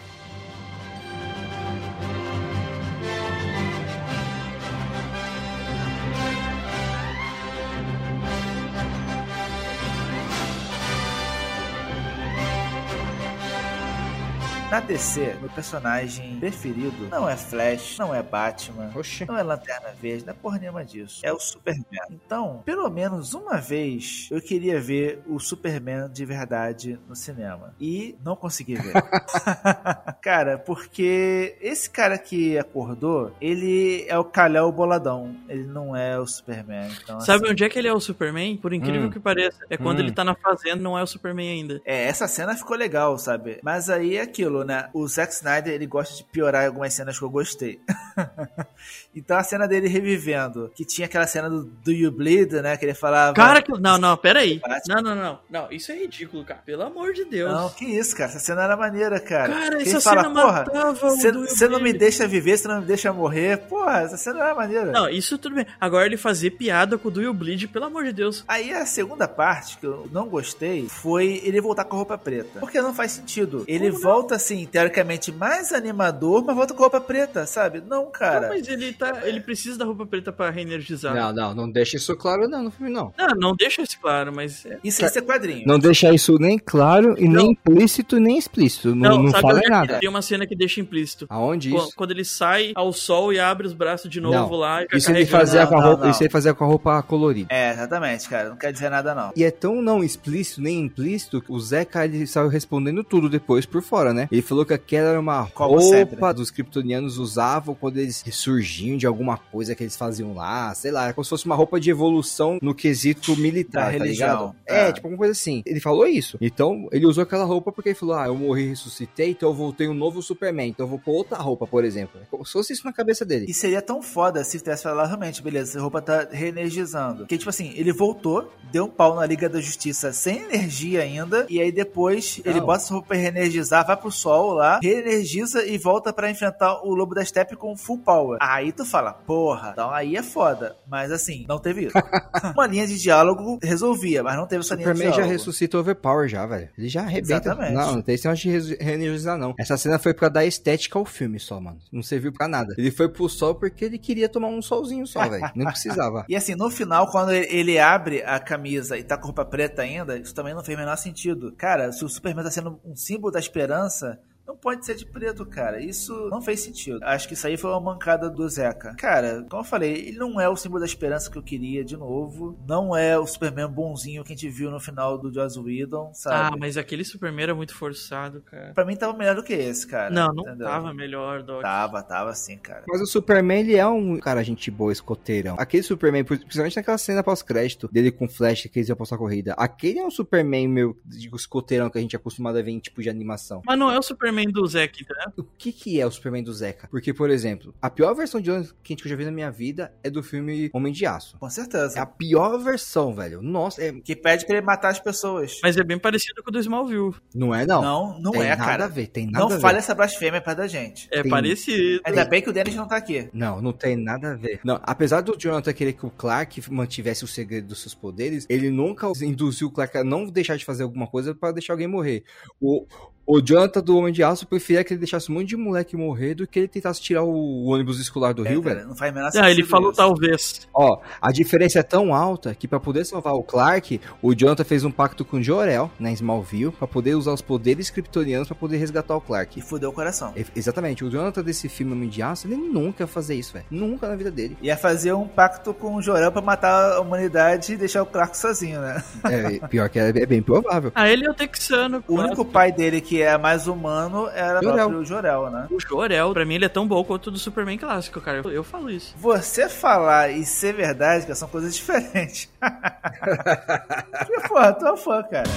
Na DC, meu personagem preferido não é Flash, não é Batman, Oxi. não é Lanterna Verde, não é porra nenhuma disso. É o Superman. Então, pelo menos uma vez, eu queria ver o Superman de verdade no cinema. E não consegui ver. cara, porque esse cara que acordou, ele é o Kalel Boladão. Ele não é o Superman. Então, Sabe assim, onde é que ele é o Superman? Por incrível Hum. que pareça. É quando Hum. ele tá na fazenda, não é o Superman ainda. É, essa cena ficou legal, sabe? Mas aí é aquilo, né? O Zack Snyder, ele gosta de piorar algumas cenas que eu gostei. então a cena dele revivendo, que tinha aquela cena do Do You Bleed, né? Que ele falava... Cara, que... não, não, pera aí. Batman. Não, não, não. Não, isso é ridículo, cara. Pelo amor de Deus. Não, que isso, cara. Essa cena era maneira, cara. Cara, Que essa fala, cena porra, matava você não me Bleed." deixa viver, você não me deixa morrer. Porra, essa cena era maneira. Não, isso tudo bem. Agora ele fazer piada com o Do You Bleed, pelo amor de Deus. Aí a segunda parte que eu não gostei foi ele voltar com a roupa preta. Porque não faz sentido. Ele Como não? volta assim, teoricamente mais animador, mas volta com a roupa preta, sabe? Não, cara. Não, mas ele tá. Ele precisa da roupa preta pra reenergizar. Não, não, não deixa isso claro não no filme, não. Não, não deixa isso claro, mas. é- Isso, isso é quadrinho. Não deixa isso nem claro e nem implícito nem explícito. Não, não, sabe fala é nada. Tem uma cena que deixa implícito. Aonde isso? Quando ele sai ao sol e abre os braços de novo Não. lá e Isso ele fazia Não, com a não, roupa, não. isso ele fazia com a roupa colorida. É, exatamente, cara. Não quer dizer nada, não. E é tão não explícito nem implícito que o Zeca ele saiu respondendo tudo depois por fora, né? Ele falou que aquela era uma Como roupa sempre. dos kryptonianos usavam quando eles ressurgiam de alguma coisa que eles faziam lá, sei lá, é como se fosse uma roupa de evolução no quesito militar, Da tá religião. ligado? É, Ah. tipo alguma coisa assim. Ele falou isso. Então, ele usou aquela roupa porque ele falou: "Ah, eu morri e ressuscitei, então eu voltei um novo Superman, então eu vou pôr outra roupa, por exemplo". É como se fosse isso na cabeça dele. E seria tão foda se tivesse falado realmente, beleza, essa roupa tá reenergizando. Que tipo assim, ele voltou, deu um pau na Liga da Justiça sem energia ainda, e aí depois ele Não. bota essa roupa pra reenergizar, vai pro sol lá, reenergiza e volta pra enfrentar o Lobo da Steppe com full power. Aí tu fala, porra, então aí é foda. Mas assim, não teve isso. Uma linha de diálogo resolvia, mas não teve essa linha de Superman já diálogo. ressuscita overpower já, velho. Ele já arrebenta. Exatamente. Não, não tem esse negócio de reenergizar, não. Essa cena foi pra dar estética ao filme só, mano. Não serviu pra nada. Ele foi pro sol porque ele queria tomar um solzinho só, velho. Nem precisava. E assim, no final, quando ele- ele abre a camisa e tá com roupa preta ainda, isso também não fez o menor sentido. Cara, se o Superman tá sendo um símbolo da esperança, não pode ser de preto, cara. Isso não fez sentido. Acho que isso aí foi uma mancada do Zeca. Cara, como eu falei, ele não é o símbolo da esperança que eu queria de novo. Não é o Superman bonzinho que a gente viu no final do Joss Whedon, sabe? Ah, mas aquele Superman era muito forçado, cara. Pra mim tava melhor do que esse, cara. Não, não entendeu? tava melhor, Doc. Tava, tava sim, cara. Mas o Superman, ele é um cara gente boa, escoteirão. Aquele Superman, principalmente naquela cena pós-crédito dele com Flash, que eles iam postar corrida. Aquele é um Superman, meu, de escoteirão que a gente é acostumado a ver em tipo de animação. Mas não é o Superman do Zack, né? O que que é o Superman do Zeca? Porque, por exemplo, a pior versão de John Kent que eu já vi na minha vida é do filme Homem de Aço. Com certeza. É a pior versão, velho. Nossa, é... Que pede pra ele matar as pessoas. Mas é bem parecido com o do Smallville. Não é, não. Não, não tem é, nada cara. a ver, tem nada Não a ver. fale essa blasfêmia perto da gente. É Tem- parecido. Ainda bem que o Dennis não tá aqui. Não, não tem nada a ver. Não, apesar do Jonathan querer que o Clark mantivesse o segredo dos seus poderes, ele nunca induziu o Clark a não deixar de fazer alguma coisa pra deixar alguém morrer. O, o Jonathan do Homem de Aço preferia que ele deixasse um monte de moleque morrer do que ele tentasse tirar o ônibus escolar do É, Rio, cara, velho. Não faz menor Ah, ele sentido falou isso. talvez. Ó, a diferença é tão alta que pra poder salvar o Clark, o Jonathan fez um pacto com o Jor-El, na Smallville, pra poder usar os poderes kryptonianos pra poder resgatar o Clark. E fudeu o coração. E- Exatamente, o Jonathan desse filme Homem de Aço, ele nunca ia fazer isso, velho. Nunca na vida dele. Ia fazer um pacto com o Jorel pra matar a humanidade e deixar o Clark sozinho, né? É, pior que é, é bem provável. Ah, ele é o texano. O único pai dele que é mais humano era o Jor-El. próprio Jorel, né? O Jor-El, pra mim, ele é tão bom quanto o do Superman clássico, cara. Eu, eu falo isso. Você falar e ser verdade, cara, são coisas diferentes. Porque, porra, tu é um fã, cara.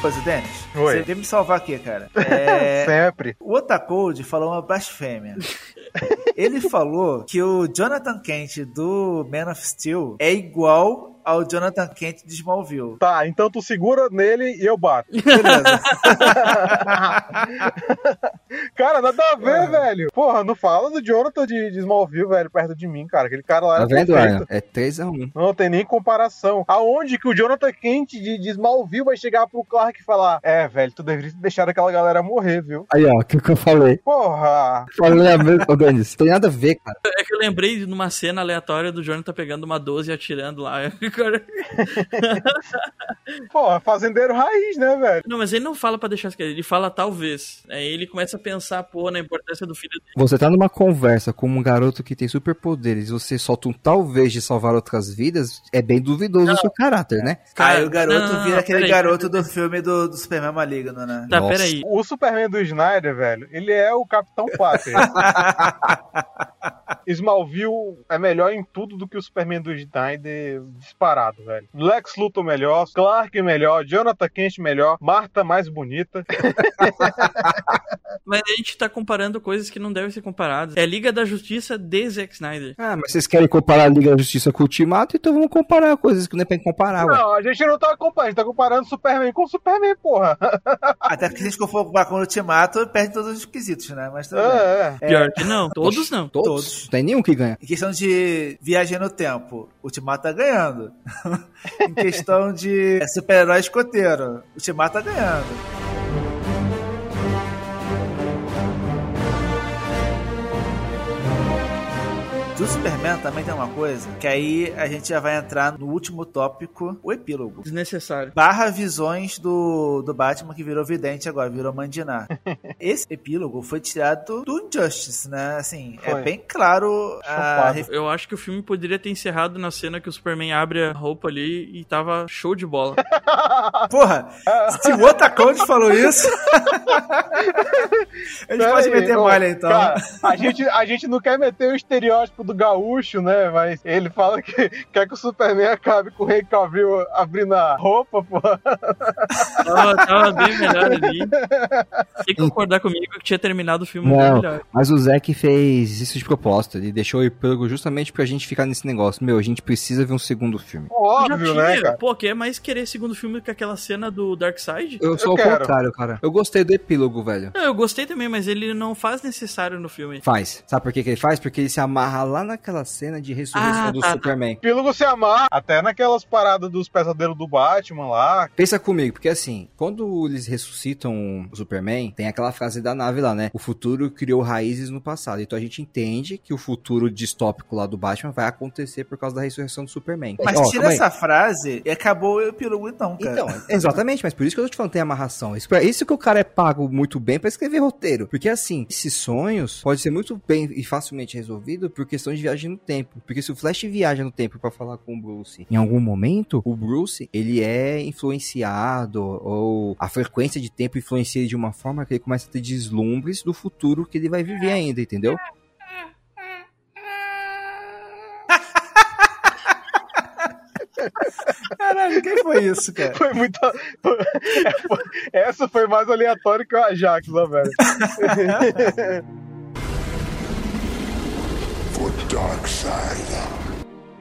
Coisa, Denis. Oi. Você veio me salvar aqui, cara. É, Sempre. o Otacode falou uma blasfêmia. Ele falou que o Jonathan Kent do Man of Steel é igual ao Jonathan Kent de Smallville. Tá, então tu segura nele e eu bato. Beleza. cara, nada a ver, velho. Porra, não fala do Jonathan de, de Smallville, velho, perto de mim, cara. Aquele cara lá Tá era vendo, perfeito. É 3x1. Não tem nem comparação. Aonde que o Jonathan Kent de, de Smallville vai chegar pro Clark e falar: É, velho, tu deveria ter deixado aquela galera morrer, viu? Aí, ó, o que, que eu falei? Porra! Falei a mesma, Denis, tem nada a ver, cara. É que eu lembrei de uma cena aleatória do Jonathan pegando uma 12 e atirando lá. Cara, Porra, fazendeiro raiz, né, velho? Não, mas ele não fala pra deixar esquecer, ele fala talvez. Aí ele começa a pensar, pô, na importância do filho dele. Você tá numa conversa com um garoto que tem superpoderes e você solta um talvez de salvar outras vidas, é bem duvidoso o seu caráter, né? Aí o garoto não, não, vira não, aquele peraí. garoto do filme do, do Superman Maligno, né? Tá, Nossa. peraí. O Superman do Snyder, velho, ele é o Capitão Pátria. Smallville é melhor em tudo do que o Superman do Snyder disparado, velho. Lex Luthor melhor, Clark melhor, Jonathan Kent melhor, Marta mais bonita. Mas a gente tá comparando coisas que não devem ser comparadas. É Liga da Justiça de Zack Snyder. Ah, mas vocês querem comparar a Liga da Justiça com o Ultimato, então vamos comparar coisas que não é pra comparar, ué. Não, a gente não tá comparando, a gente tá comparando Superman com Superman, porra. Até que se a gente for comparar com o Ultimato, perde todos os quesitos, né? Mas tudo bem. É, é. Pior que não. Todos não. Todos? Todos. Tem nenhum que ganha. Em questão de viagem no tempo, o Ultimato tá ganhando. em questão de super-herói escoteiro, o Ultimato tá ganhando. Do Superman também tem uma coisa, que aí a gente já vai entrar no último tópico, o epílogo. Desnecessário. Barra visões do, do Batman que virou vidente agora, virou Mandiná. Esse epílogo foi tirado do Injustice, né? Assim, é Foi. bem claro a Eu acho que o filme poderia ter encerrado na cena que o Superman abre a roupa ali e tava show de bola. Porra, se o Otacode falou isso, a gente pode Peraí, meter ô, malha então. Cara, a gente, a gente não quer meter o estereótipo do gaúcho, né? Mas ele fala que quer que o Superman acabe com o Rei Cavill abrindo a roupa, pô. Tava, tava bem melhor ali. Tem que concordar comigo que tinha terminado o filme bem Não, melhor. mas o Zack fez isso de propósito. Ele deixou o epílogo justamente pra gente ficar nesse negócio. Meu, a gente precisa ver um segundo filme. Óbvio, Já né, tinha. cara? Pô, quer mais querer segundo filme que aquela cena do Darkseid? Eu sou o contrário, cara. Eu gostei do epílogo, velho. Não, eu gostei também, mas ele não faz necessário no filme. Faz. Sabe por que, que ele faz? Porque ele se amarra lá naquela cena de ressurreição Ah, do tá, tá. Superman. Epílogo se amar, até naquelas paradas dos pesadelos do Batman lá. Pensa comigo, porque assim, quando eles ressuscitam o Superman, tem aquela frase da nave lá, né? O futuro criou raízes no passado. Então a gente entende que o futuro distópico lá do Batman vai acontecer por causa da ressurreição do Superman. Mas Ó, tira essa frase e acabou o epílogo então, cara. Então, exatamente, mas por isso que eu tô te falando, tem amarração. Isso, pra- isso que o cara é pago muito bem pra escrever roteiro. Porque assim, esses sonhos pode ser muito bem e facilmente resolvido por questão de viagem no tempo. Porque se o Flash viaja no tempo pra falar com o Bruce, em algum momento, o Bruce, ele é influenciado ou a frequência de tempo influencia ele de uma forma que ele começa a ter deslumbres do futuro que ele vai viver ainda, entendeu? Caralho, quem foi isso, cara? Foi muito. Essa foi mais aleatória que o Ajax, ó, velho.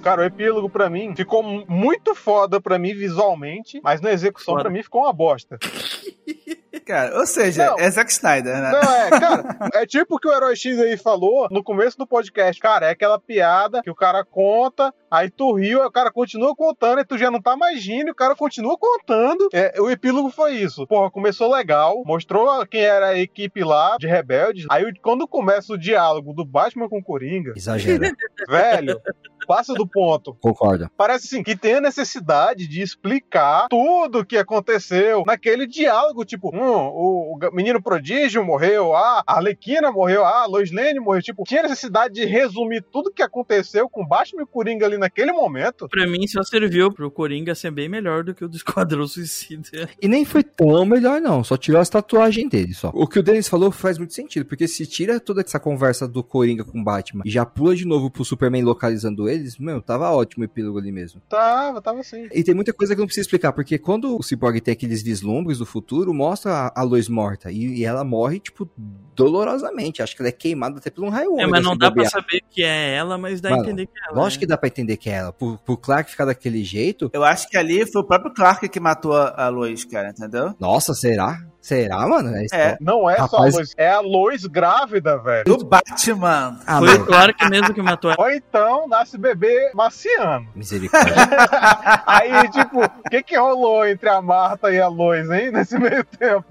Cara, o epílogo pra mim ficou mu- muito foda pra mim visualmente, mas na execução pra mim ficou uma bosta. Cara, ou seja, Não. é Zack Snyder, né? Não, é, cara, é tipo o que o Herói X aí falou no começo do podcast. Cara, é aquela piada que o cara conta, aí tu riu, aí o cara continua contando, e tu já não tá mais rindo, e o cara continua contando. É, o epílogo foi isso. Porra, começou legal, mostrou quem era a equipe lá de rebeldes. Aí quando começa o diálogo do Batman com o Coringa, Exagera. velho, passa do ponto. Concordo. Parece assim que tem a necessidade de explicar tudo o que aconteceu naquele diálogo, tipo, hum, o, o menino prodígio morreu, ah, a Arlequina morreu, ah, a Lois Lane morreu, tipo, tinha necessidade de resumir tudo o que aconteceu com Batman e o Coringa ali naquele momento. Pra mim só serviu pro Coringa ser bem melhor do que o do Esquadrão Suicida. E nem foi tão melhor, não. Só tirou as tatuagens dele, só. O que o Denis falou faz muito sentido, porque se tira toda essa conversa do Coringa com o Batman e já pula de novo pro Superman localizando eles, meu, tava ótimo o epílogo ali mesmo. Tava, tava assim. E tem muita coisa que não precisa explicar, porque quando o Cyborg tem aqueles vislumbres do futuro, mostra a, a Lois morta. E, e ela morre, tipo, dolorosamente. Acho que ela é queimada até por um raio É, ômega, mas não se dá pra bobear. saber que é ela, mas dá a Mano, entender que é ela. Lógico que dá pra entender que é ela. Por, por Clark ficar daquele jeito. Eu acho que ali foi o próprio Clark que matou a a Lois, cara, entendeu? Nossa, será? Será, mano? É, É. Não é só a Rapaz- Lois, é a Lois grávida, velho. Do Batman. Ah, Foi mano, o Clark mesmo que matou ela. Ou então nasce bebê marciano. misericórdia. Aí, tipo, o que que rolou entre a Marta e a Lois, hein, nesse meio tempo?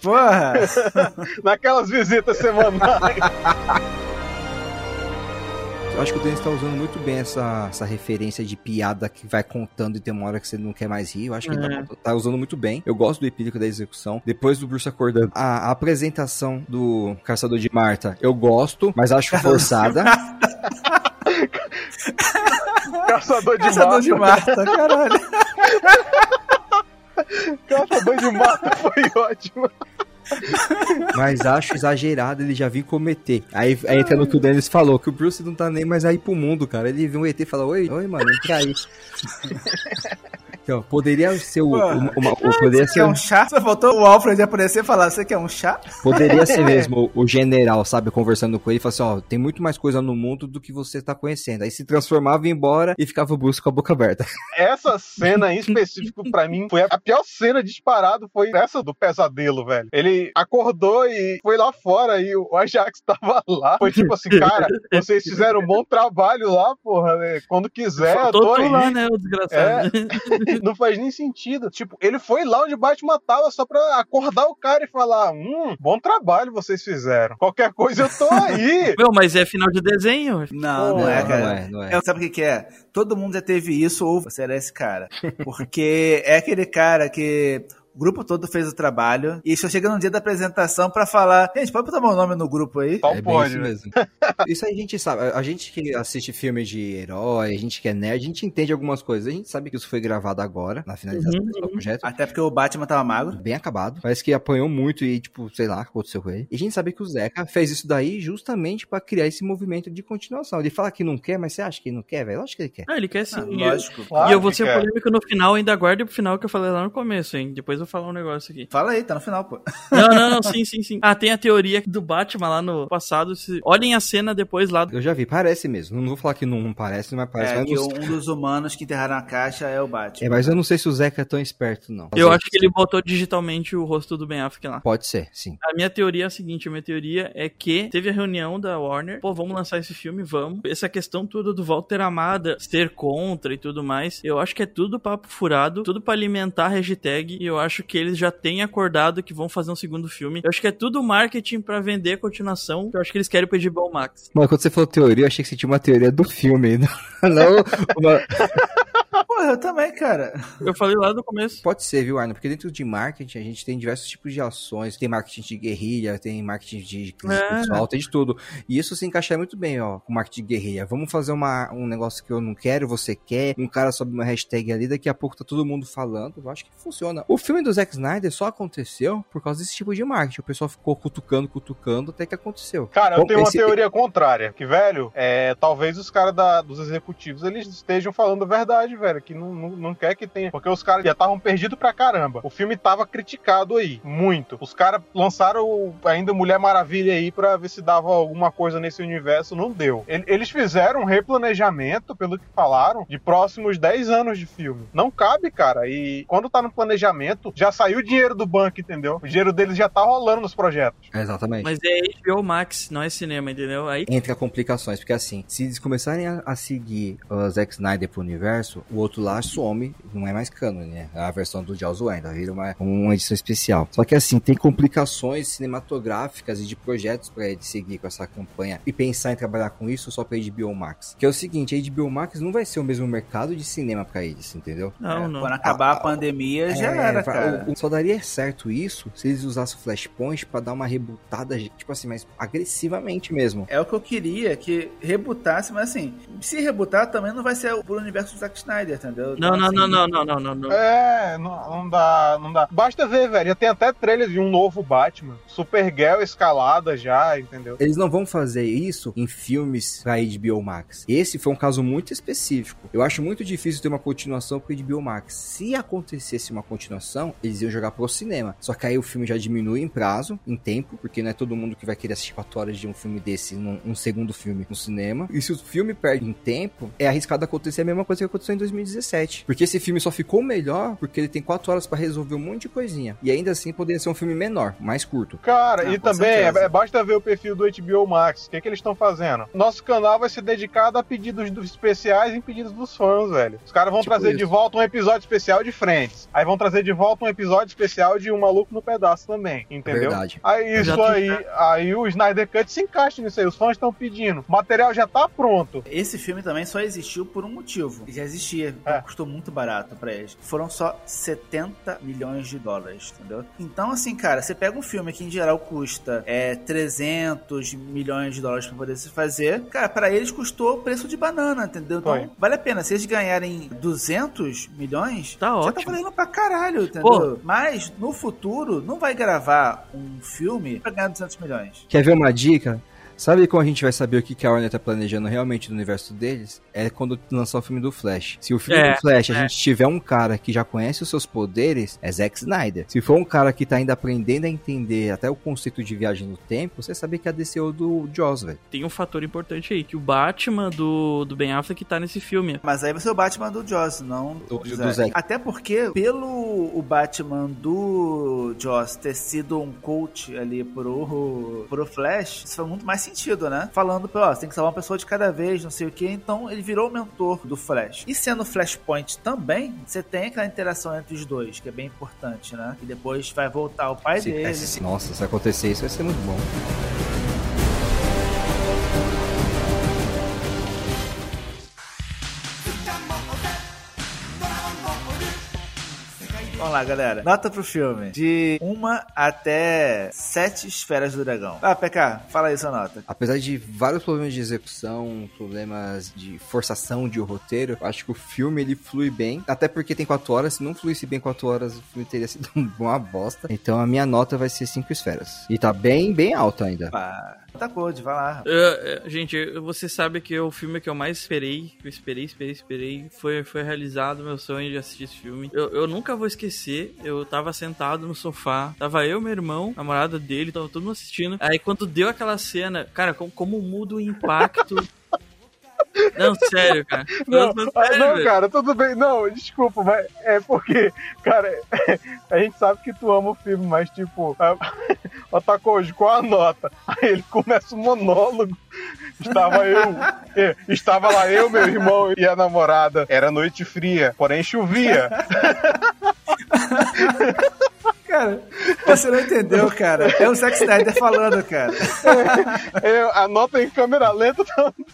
Porra. Naquelas visitas semanais. Eu acho que o Denis tá usando muito bem essa, essa referência de piada que vai contando e tem uma hora que você não quer mais rir. Eu acho que ele É. tá, tá usando muito bem. Eu gosto do epílogo da execução. Depois do Bruce acordando. A, a apresentação do Caçador de Marta, eu gosto, mas acho forçada. Caçador de Caçador Marta. de Marta, caralho. Caçador de Marta foi ótimo. Mas acho exagerado ele já vir cometer. Aí, aí entra no que o Denis falou, que o Bruce não tá nem mais aí pro mundo, cara. Ele vê um ET e fala, oi, oi, mano, entra aí. Então, poderia ser o, Pô. uma- uma- o- poderia Você ser quer um chá? Só faltou o Alfred aparecer e falar, você quer um chá? Poderia ser mesmo o general, sabe, conversando com ele e falar assim, ó, tem muito mais coisa no mundo do que você tá conhecendo. Aí se transformava, ia embora e ficava o Bruce com a boca aberta. Essa cena em específico, pra mim, foi a pior cena disparado. Foi essa do pesadelo, velho. Ele acordou e foi lá fora e o Ajax tava lá. Foi tipo assim, cara, vocês fizeram um bom trabalho lá, porra. né? Quando quiser, eu Faltou tô aí. lá, né, o desgraçado. Não faz nem sentido. Tipo, ele foi lá onde o Batman tava só pra acordar o cara e falar: Hum, bom trabalho vocês fizeram. Qualquer coisa eu tô aí. Meu, mas é final de desenho. Não, Pô, não é, não cara. é, não é. É, sabe o que, que é? Todo mundo já teve isso ou você era esse cara. Porque é aquele cara que o grupo todo fez o trabalho e só chega no dia da apresentação pra falar: gente, pode botar meu nome no grupo aí? Só é pode, isso né? mesmo. Isso aí a gente sabe. A gente que assiste filme de herói, a gente que é nerd, a gente entende algumas coisas. A gente sabe que isso foi gravado agora, na finalização Uhum, desse projeto. Até porque o Batman tava magro. Bem acabado. Parece que apanhou muito e, tipo, sei lá aconteceu com ele. E a gente sabe que o Zeca fez isso daí justamente pra criar esse movimento de continuação. Ele fala que não quer, mas você acha que não quer, velho? Lógico que ele quer. Ah, ele quer sim. Ah, E eu- lógico. Claro e eu vou que ser polêmico no final, ainda guarde pro final que eu falei lá no começo, hein? Depois eu falar um negócio aqui. Fala aí, tá no final, pô. Não, não, não, sim, sim, sim. Ah, tem a teoria do Batman lá no passado. Se... Olhem a cena depois lá. Eu já vi, parece mesmo. Não vou falar que não, parece, mas parece. É mas não- um dos humanos que enterraram a caixa é o Batman. É, mas eu não sei se o Zeca é tão esperto, não. Eu acho que ele botou digitalmente o rosto do Ben Affleck lá. Pode ser, sim. A minha teoria é a seguinte, a minha teoria é que teve a reunião da Warner, pô, vamos lançar esse filme, vamos. Essa questão toda do Walter Amada ser contra e tudo mais, eu acho que é tudo papo furado, tudo pra alimentar a hashtag, e eu acho que eles já têm acordado que vão fazer um segundo filme. Eu acho que é tudo marketing pra vender a continuação, eu acho que eles querem pedir Bom Max. Mano, quando você falou teoria, eu achei que você tinha uma teoria do filme, não, não uma... Porra, eu também, cara. Eu falei lá no começo. Pode ser, viu, Arno? Porque dentro de marketing a gente tem diversos tipos de ações. Tem marketing de guerrilha, tem marketing de crise É. pessoal, tem de tudo. E isso se encaixar muito bem, ó, com marketing de guerrilha. Vamos fazer uma, um negócio que eu não quero, você quer. Um cara sobe uma hashtag ali, daqui a pouco tá todo mundo falando. Eu acho que funciona. O filme do Zack Snyder só aconteceu por causa desse tipo de marketing. O pessoal ficou cutucando, cutucando, até que aconteceu. Cara, eu Bom, tenho uma esse- teoria contrária. Que, velho, é, talvez os caras da- dos executivos eles estejam falando a verdade, velho. Que não, não, não quer que tenha. Porque os caras já estavam perdidos pra caramba. O filme tava criticado aí, muito. Os caras lançaram ainda Mulher Maravilha aí pra ver se dava alguma coisa nesse universo. Não deu. El- Eles fizeram um replanejamento, pelo que falaram, de próximos 10 anos de filme. Não cabe, cara. E quando tá no planejamento, já saiu o dinheiro do banco, entendeu? O dinheiro deles já tá rolando nos projetos. Exatamente. Mas é HBO Max, não é cinema, entendeu? Aí entra complicações, porque assim, se eles começarem a, a seguir o Zack Snyder pro universo, o outro lá some, não é mais canon, né? A versão do Jaws ainda vira uma, uma edição especial. Só que assim, tem complicações cinematográficas e de projetos pra ele seguir com essa campanha e pensar em trabalhar com isso só pra HBO Max. Que é o seguinte, a HBO Max não vai ser o mesmo mercado de cinema pra eles, entendeu? Não, É, não. Quando acabar a pandemia, já É, era, vai- cara. o- o- só daria certo isso se eles usassem o Flashpoint pra dar uma rebutada, tipo assim, mais agressivamente mesmo. É o que eu queria, que rebutasse, mas assim, se rebutar também não vai ser por universo do Zack Snyder, entendeu? Não, Então, não, assim, não, não, não, não, não, não. É, não, não dá, não dá. Basta ver, velho. Já tem até trailer de um novo Batman. Supergirl escalada já, entendeu? Eles não vão fazer isso em filmes pra HBO Max. Esse foi um caso muito específico. Eu acho muito difícil ter uma continuação pro HBO Max. Se acontecesse uma continuação, eles iam jogar pro cinema. Só que aí o filme já diminui em prazo, em tempo, porque não é todo mundo que vai querer assistir 4 horas de um filme desse, num um segundo filme no cinema. E se o filme perde em tempo, é arriscado acontecer a mesma coisa que aconteceu em 2017. Porque esse filme só ficou melhor porque ele tem 4 horas pra resolver um monte de coisinha. E ainda assim poderia ser um filme menor, mais curto. Cara, Ah, e também certeza. é, basta ver o perfil do HBO Max. O que, que eles estão fazendo? Nosso canal vai ser dedicado a pedidos dos especiais e pedidos dos fãs, velho. Os caras vão Tipo trazer isso. de volta um episódio especial de Friends. Aí vão trazer de volta um episódio especial de Um Maluco no Pedaço também, entendeu? Verdade. Aí isso tem- aí, aí o Snyder Cut se encaixa nisso aí. Os fãs estão pedindo. O material já tá pronto. Esse filme também só existiu por um motivo. Já existia, É. custou muito barato pra eles. Foram só 70 milhões de dólares, entendeu? Então, assim, cara, você pega um filme que em geral custa é, 300 milhões de dólares pra poder se fazer, cara, pra eles custou o preço de banana, entendeu? Então, Foi. vale a pena. Se eles ganharem 200 milhões, Tá já tá ótimo. valendo pra caralho, entendeu? Pô. Mas, no futuro, não vai gravar um filme pra ganhar 200 milhões. Quer ver uma dica? Sabe como a gente vai saber o que que a Warner tá planejando realmente no universo deles? É quando lançar o filme do Flash. Se o filme É, do Flash a é. gente tiver um cara que já conhece os seus poderes, é Zack Snyder. Se for um cara que tá ainda aprendendo a entender até o conceito de viagem no tempo, você sabe que a é o do Jaws, velho. Tem um fator importante aí, que o Batman do, do Ben Affleck tá nesse filme. Mas aí vai ser o Batman do Joss, não Do- do Zack. Zack. Até porque, pelo o Batman do Joss ter sido um coach ali pro, pro Flash, isso faz muito mais sentido, né? Falando, ó, você tem que salvar uma pessoa de cada vez, não sei o que. Então ele virou o mentor do Flash. E sendo Flashpoint também, você tem aquela interação entre os dois, que é bem importante, né? E depois vai voltar o pai Se- dele. é, se- nossa, se acontecer isso vai ser muito bom. Vamos lá, galera. Nota pro filme. De uma até sete esferas do dragão. Ah, PK, fala aí sua nota. Apesar de vários problemas de execução, problemas de forçação de roteiro, eu acho que o filme ele flui bem. Até porque tem 4 horas. Se não fluísse bem 4 horas, o filme teria sido uma bosta. Então a minha nota vai ser 5 esferas. E tá bem, bem alta ainda. Pá. Tá code, vai lá. Uh, gente, você sabe que o filme que eu mais esperei, que eu esperei, esperei, esperei, foi, foi realizado meu sonho de assistir esse filme. Eu, eu nunca vou esquecer, eu tava sentado no sofá, tava eu, meu irmão, namorada dele, tava todo mundo assistindo. Aí quando deu aquela cena, cara, como, como muda o impacto Não, sério, cara. Não, não, sério, não cara, tudo bem. Não, desculpa, mas é porque, cara, a gente sabe que tu ama o filme, mas tipo, atacou hoje qual a nota? Aí ele começa o um monólogo. Estava eu, estava lá eu, meu irmão e a namorada. Era noite fria, porém chovia. Cara, você não entendeu, cara. É o Zack Snyder falando, cara. É, eu anota em câmera lenta também.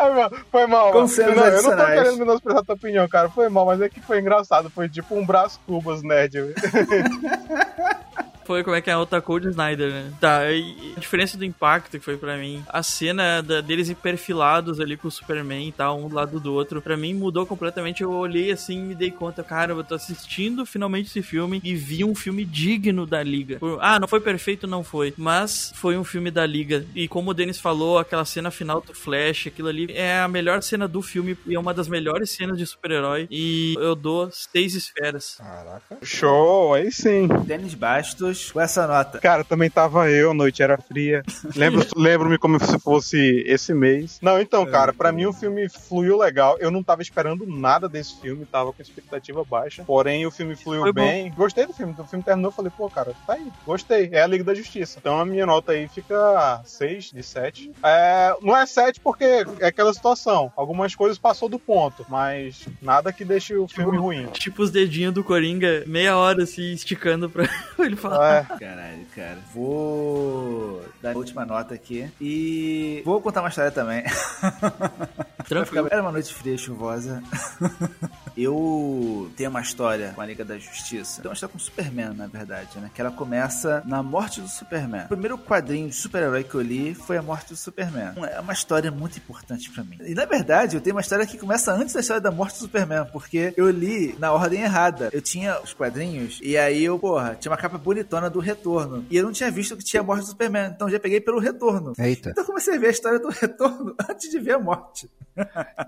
Ai, mano, foi mal. Com mano. Não, eu não tô querendo menosprezar a tua opinião, cara. Foi mal, mas é que foi engraçado. Foi tipo um braço cubas nerd. Foi como é que é a outra cor de Snyder, né? Tá, e a diferença do impacto que foi para mim, a cena da, deles perfilados ali com o Superman e tal, um do lado do outro, para mim mudou completamente. Eu olhei assim e me dei conta, cara, eu tô assistindo finalmente esse filme e vi um filme digno da Liga. Ah, não foi perfeito, não foi, mas foi um filme da Liga. E como o Denis falou, aquela cena final do Flash, aquilo ali é a melhor cena do filme e é uma das melhores cenas de super-herói. E eu dou seis esferas. Caraca. Show, aí sim. Denis Bastos com essa nota. Cara, também tava eu, noite era fria. Lembro, lembro-me como se fosse esse mês. Não, então, cara, para mim o filme fluiu legal. Eu não tava esperando nada desse filme, tava com expectativa baixa. Porém, o filme fluiu Foi bem. Bom. Gostei do filme. O filme terminou, falei, pô, cara, tá aí. Gostei. É a Liga da Justiça. Então a minha nota aí fica 6 de 7. É, não é 7 porque é aquela situação. Algumas coisas passou do ponto, mas nada que deixe o filme tipo, ruim. Tipo os dedinhos do Coringa, meia hora assim, esticando pra ele falar. É. Caralho, cara. Vou dar a última nota aqui. E vou contar uma história também. Tranquilo. Era uma noite fria, chuvosa. eu tenho uma história com a Liga da Justiça. Tem uma história com o Superman, na verdade, né? Que ela começa na morte do Superman. O primeiro quadrinho de super-herói que eu li foi a morte do Superman. É uma história muito importante para mim. E na verdade, eu tenho uma história que começa antes da história da morte do Superman, porque eu li na ordem errada. Eu tinha os quadrinhos e aí eu, porra, tinha uma capa bonitona do Retorno. E eu não tinha visto que tinha a morte do Superman. Então já peguei pelo Retorno. Eita. Então comecei a ver a história do Retorno antes de ver a morte.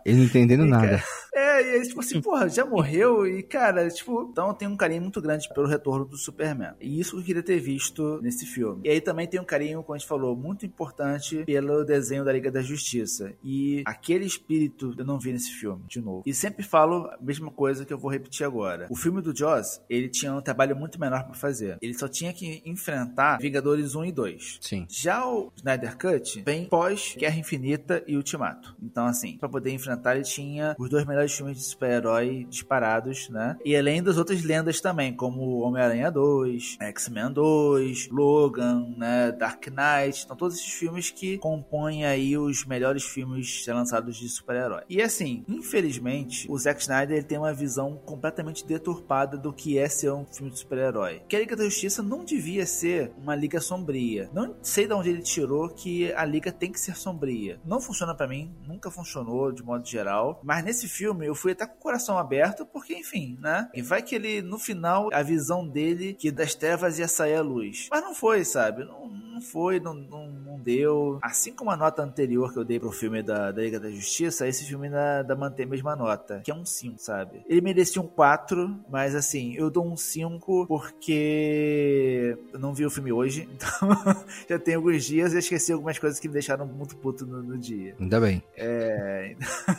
Ele não entendendo e, nada. Cara, é, e aí, tipo assim, porra, já morreu. E, cara, tipo, então eu tenho um carinho muito grande pelo retorno do Superman. E isso que eu queria ter visto nesse filme. E aí também tem um carinho, como a gente falou, muito importante pelo desenho da Liga da Justiça. E aquele espírito eu não vi nesse filme, de novo. E sempre falo a mesma coisa que eu vou repetir agora. O filme do Joss, ele tinha um trabalho muito menor para fazer. Ele só tinha que enfrentar Vingadores 1 e 2. Sim. Já o Snyder Cut vem pós Guerra Infinita e Ultimato. Então, assim, para poder enfrentar, ele tinha os dois melhores filmes de super-herói disparados, né? E além das outras lendas também, como Homem-Aranha 2, X-Men 2, Logan, né? Dark Knight. Então, todos esses filmes que compõem aí os melhores filmes lançados de super-herói. E assim, infelizmente, o Zack Snyder ele tem uma visão completamente deturpada do que é ser um filme de super-herói. Que a Liga da Justiça não devia ser uma liga sombria. Não sei de onde ele tirou que a liga tem que ser sombria. Não funciona para mim, nunca funcionou de modo geral. Mas nesse filme eu fui até com o coração aberto, porque enfim, né? E vai que ele, no final, a visão dele que das trevas ia sair a luz. Mas não foi, sabe? Não foi, não, não, não, deu. Assim como a nota anterior que eu dei pro filme da, da Liga da Justiça, esse filme ainda, ainda mantém a mesma nota, que é um 5, sabe? Ele merecia um 4, mas assim, eu dou um 5 porque eu não vi o filme hoje, então já tem alguns dias e esqueci algumas coisas que me deixaram muito puto no, no dia. Ainda bem. É.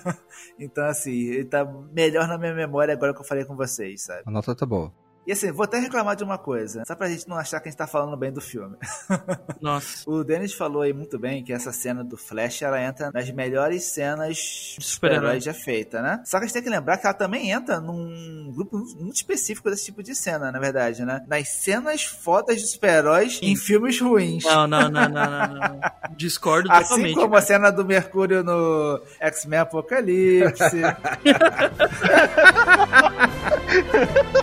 então, assim, ele tá melhor na minha memória agora que eu falei com vocês, sabe? A nota tá boa. E assim, vou até reclamar de uma coisa, só pra gente não achar que a gente tá falando bem do filme. Nossa. o Dennis falou aí muito bem que essa cena do Flash, ela entra nas melhores cenas de super-herói já feita, né? Só que a gente tem que lembrar que ela também entra num grupo muito específico desse tipo de cena, na verdade, né? Nas cenas fodas de super-heróis em filmes ruins. Não, não, não, não, não. não. Discordo assim totalmente. Assim como cara. a cena do Mercúrio no X-Men Apocalipse.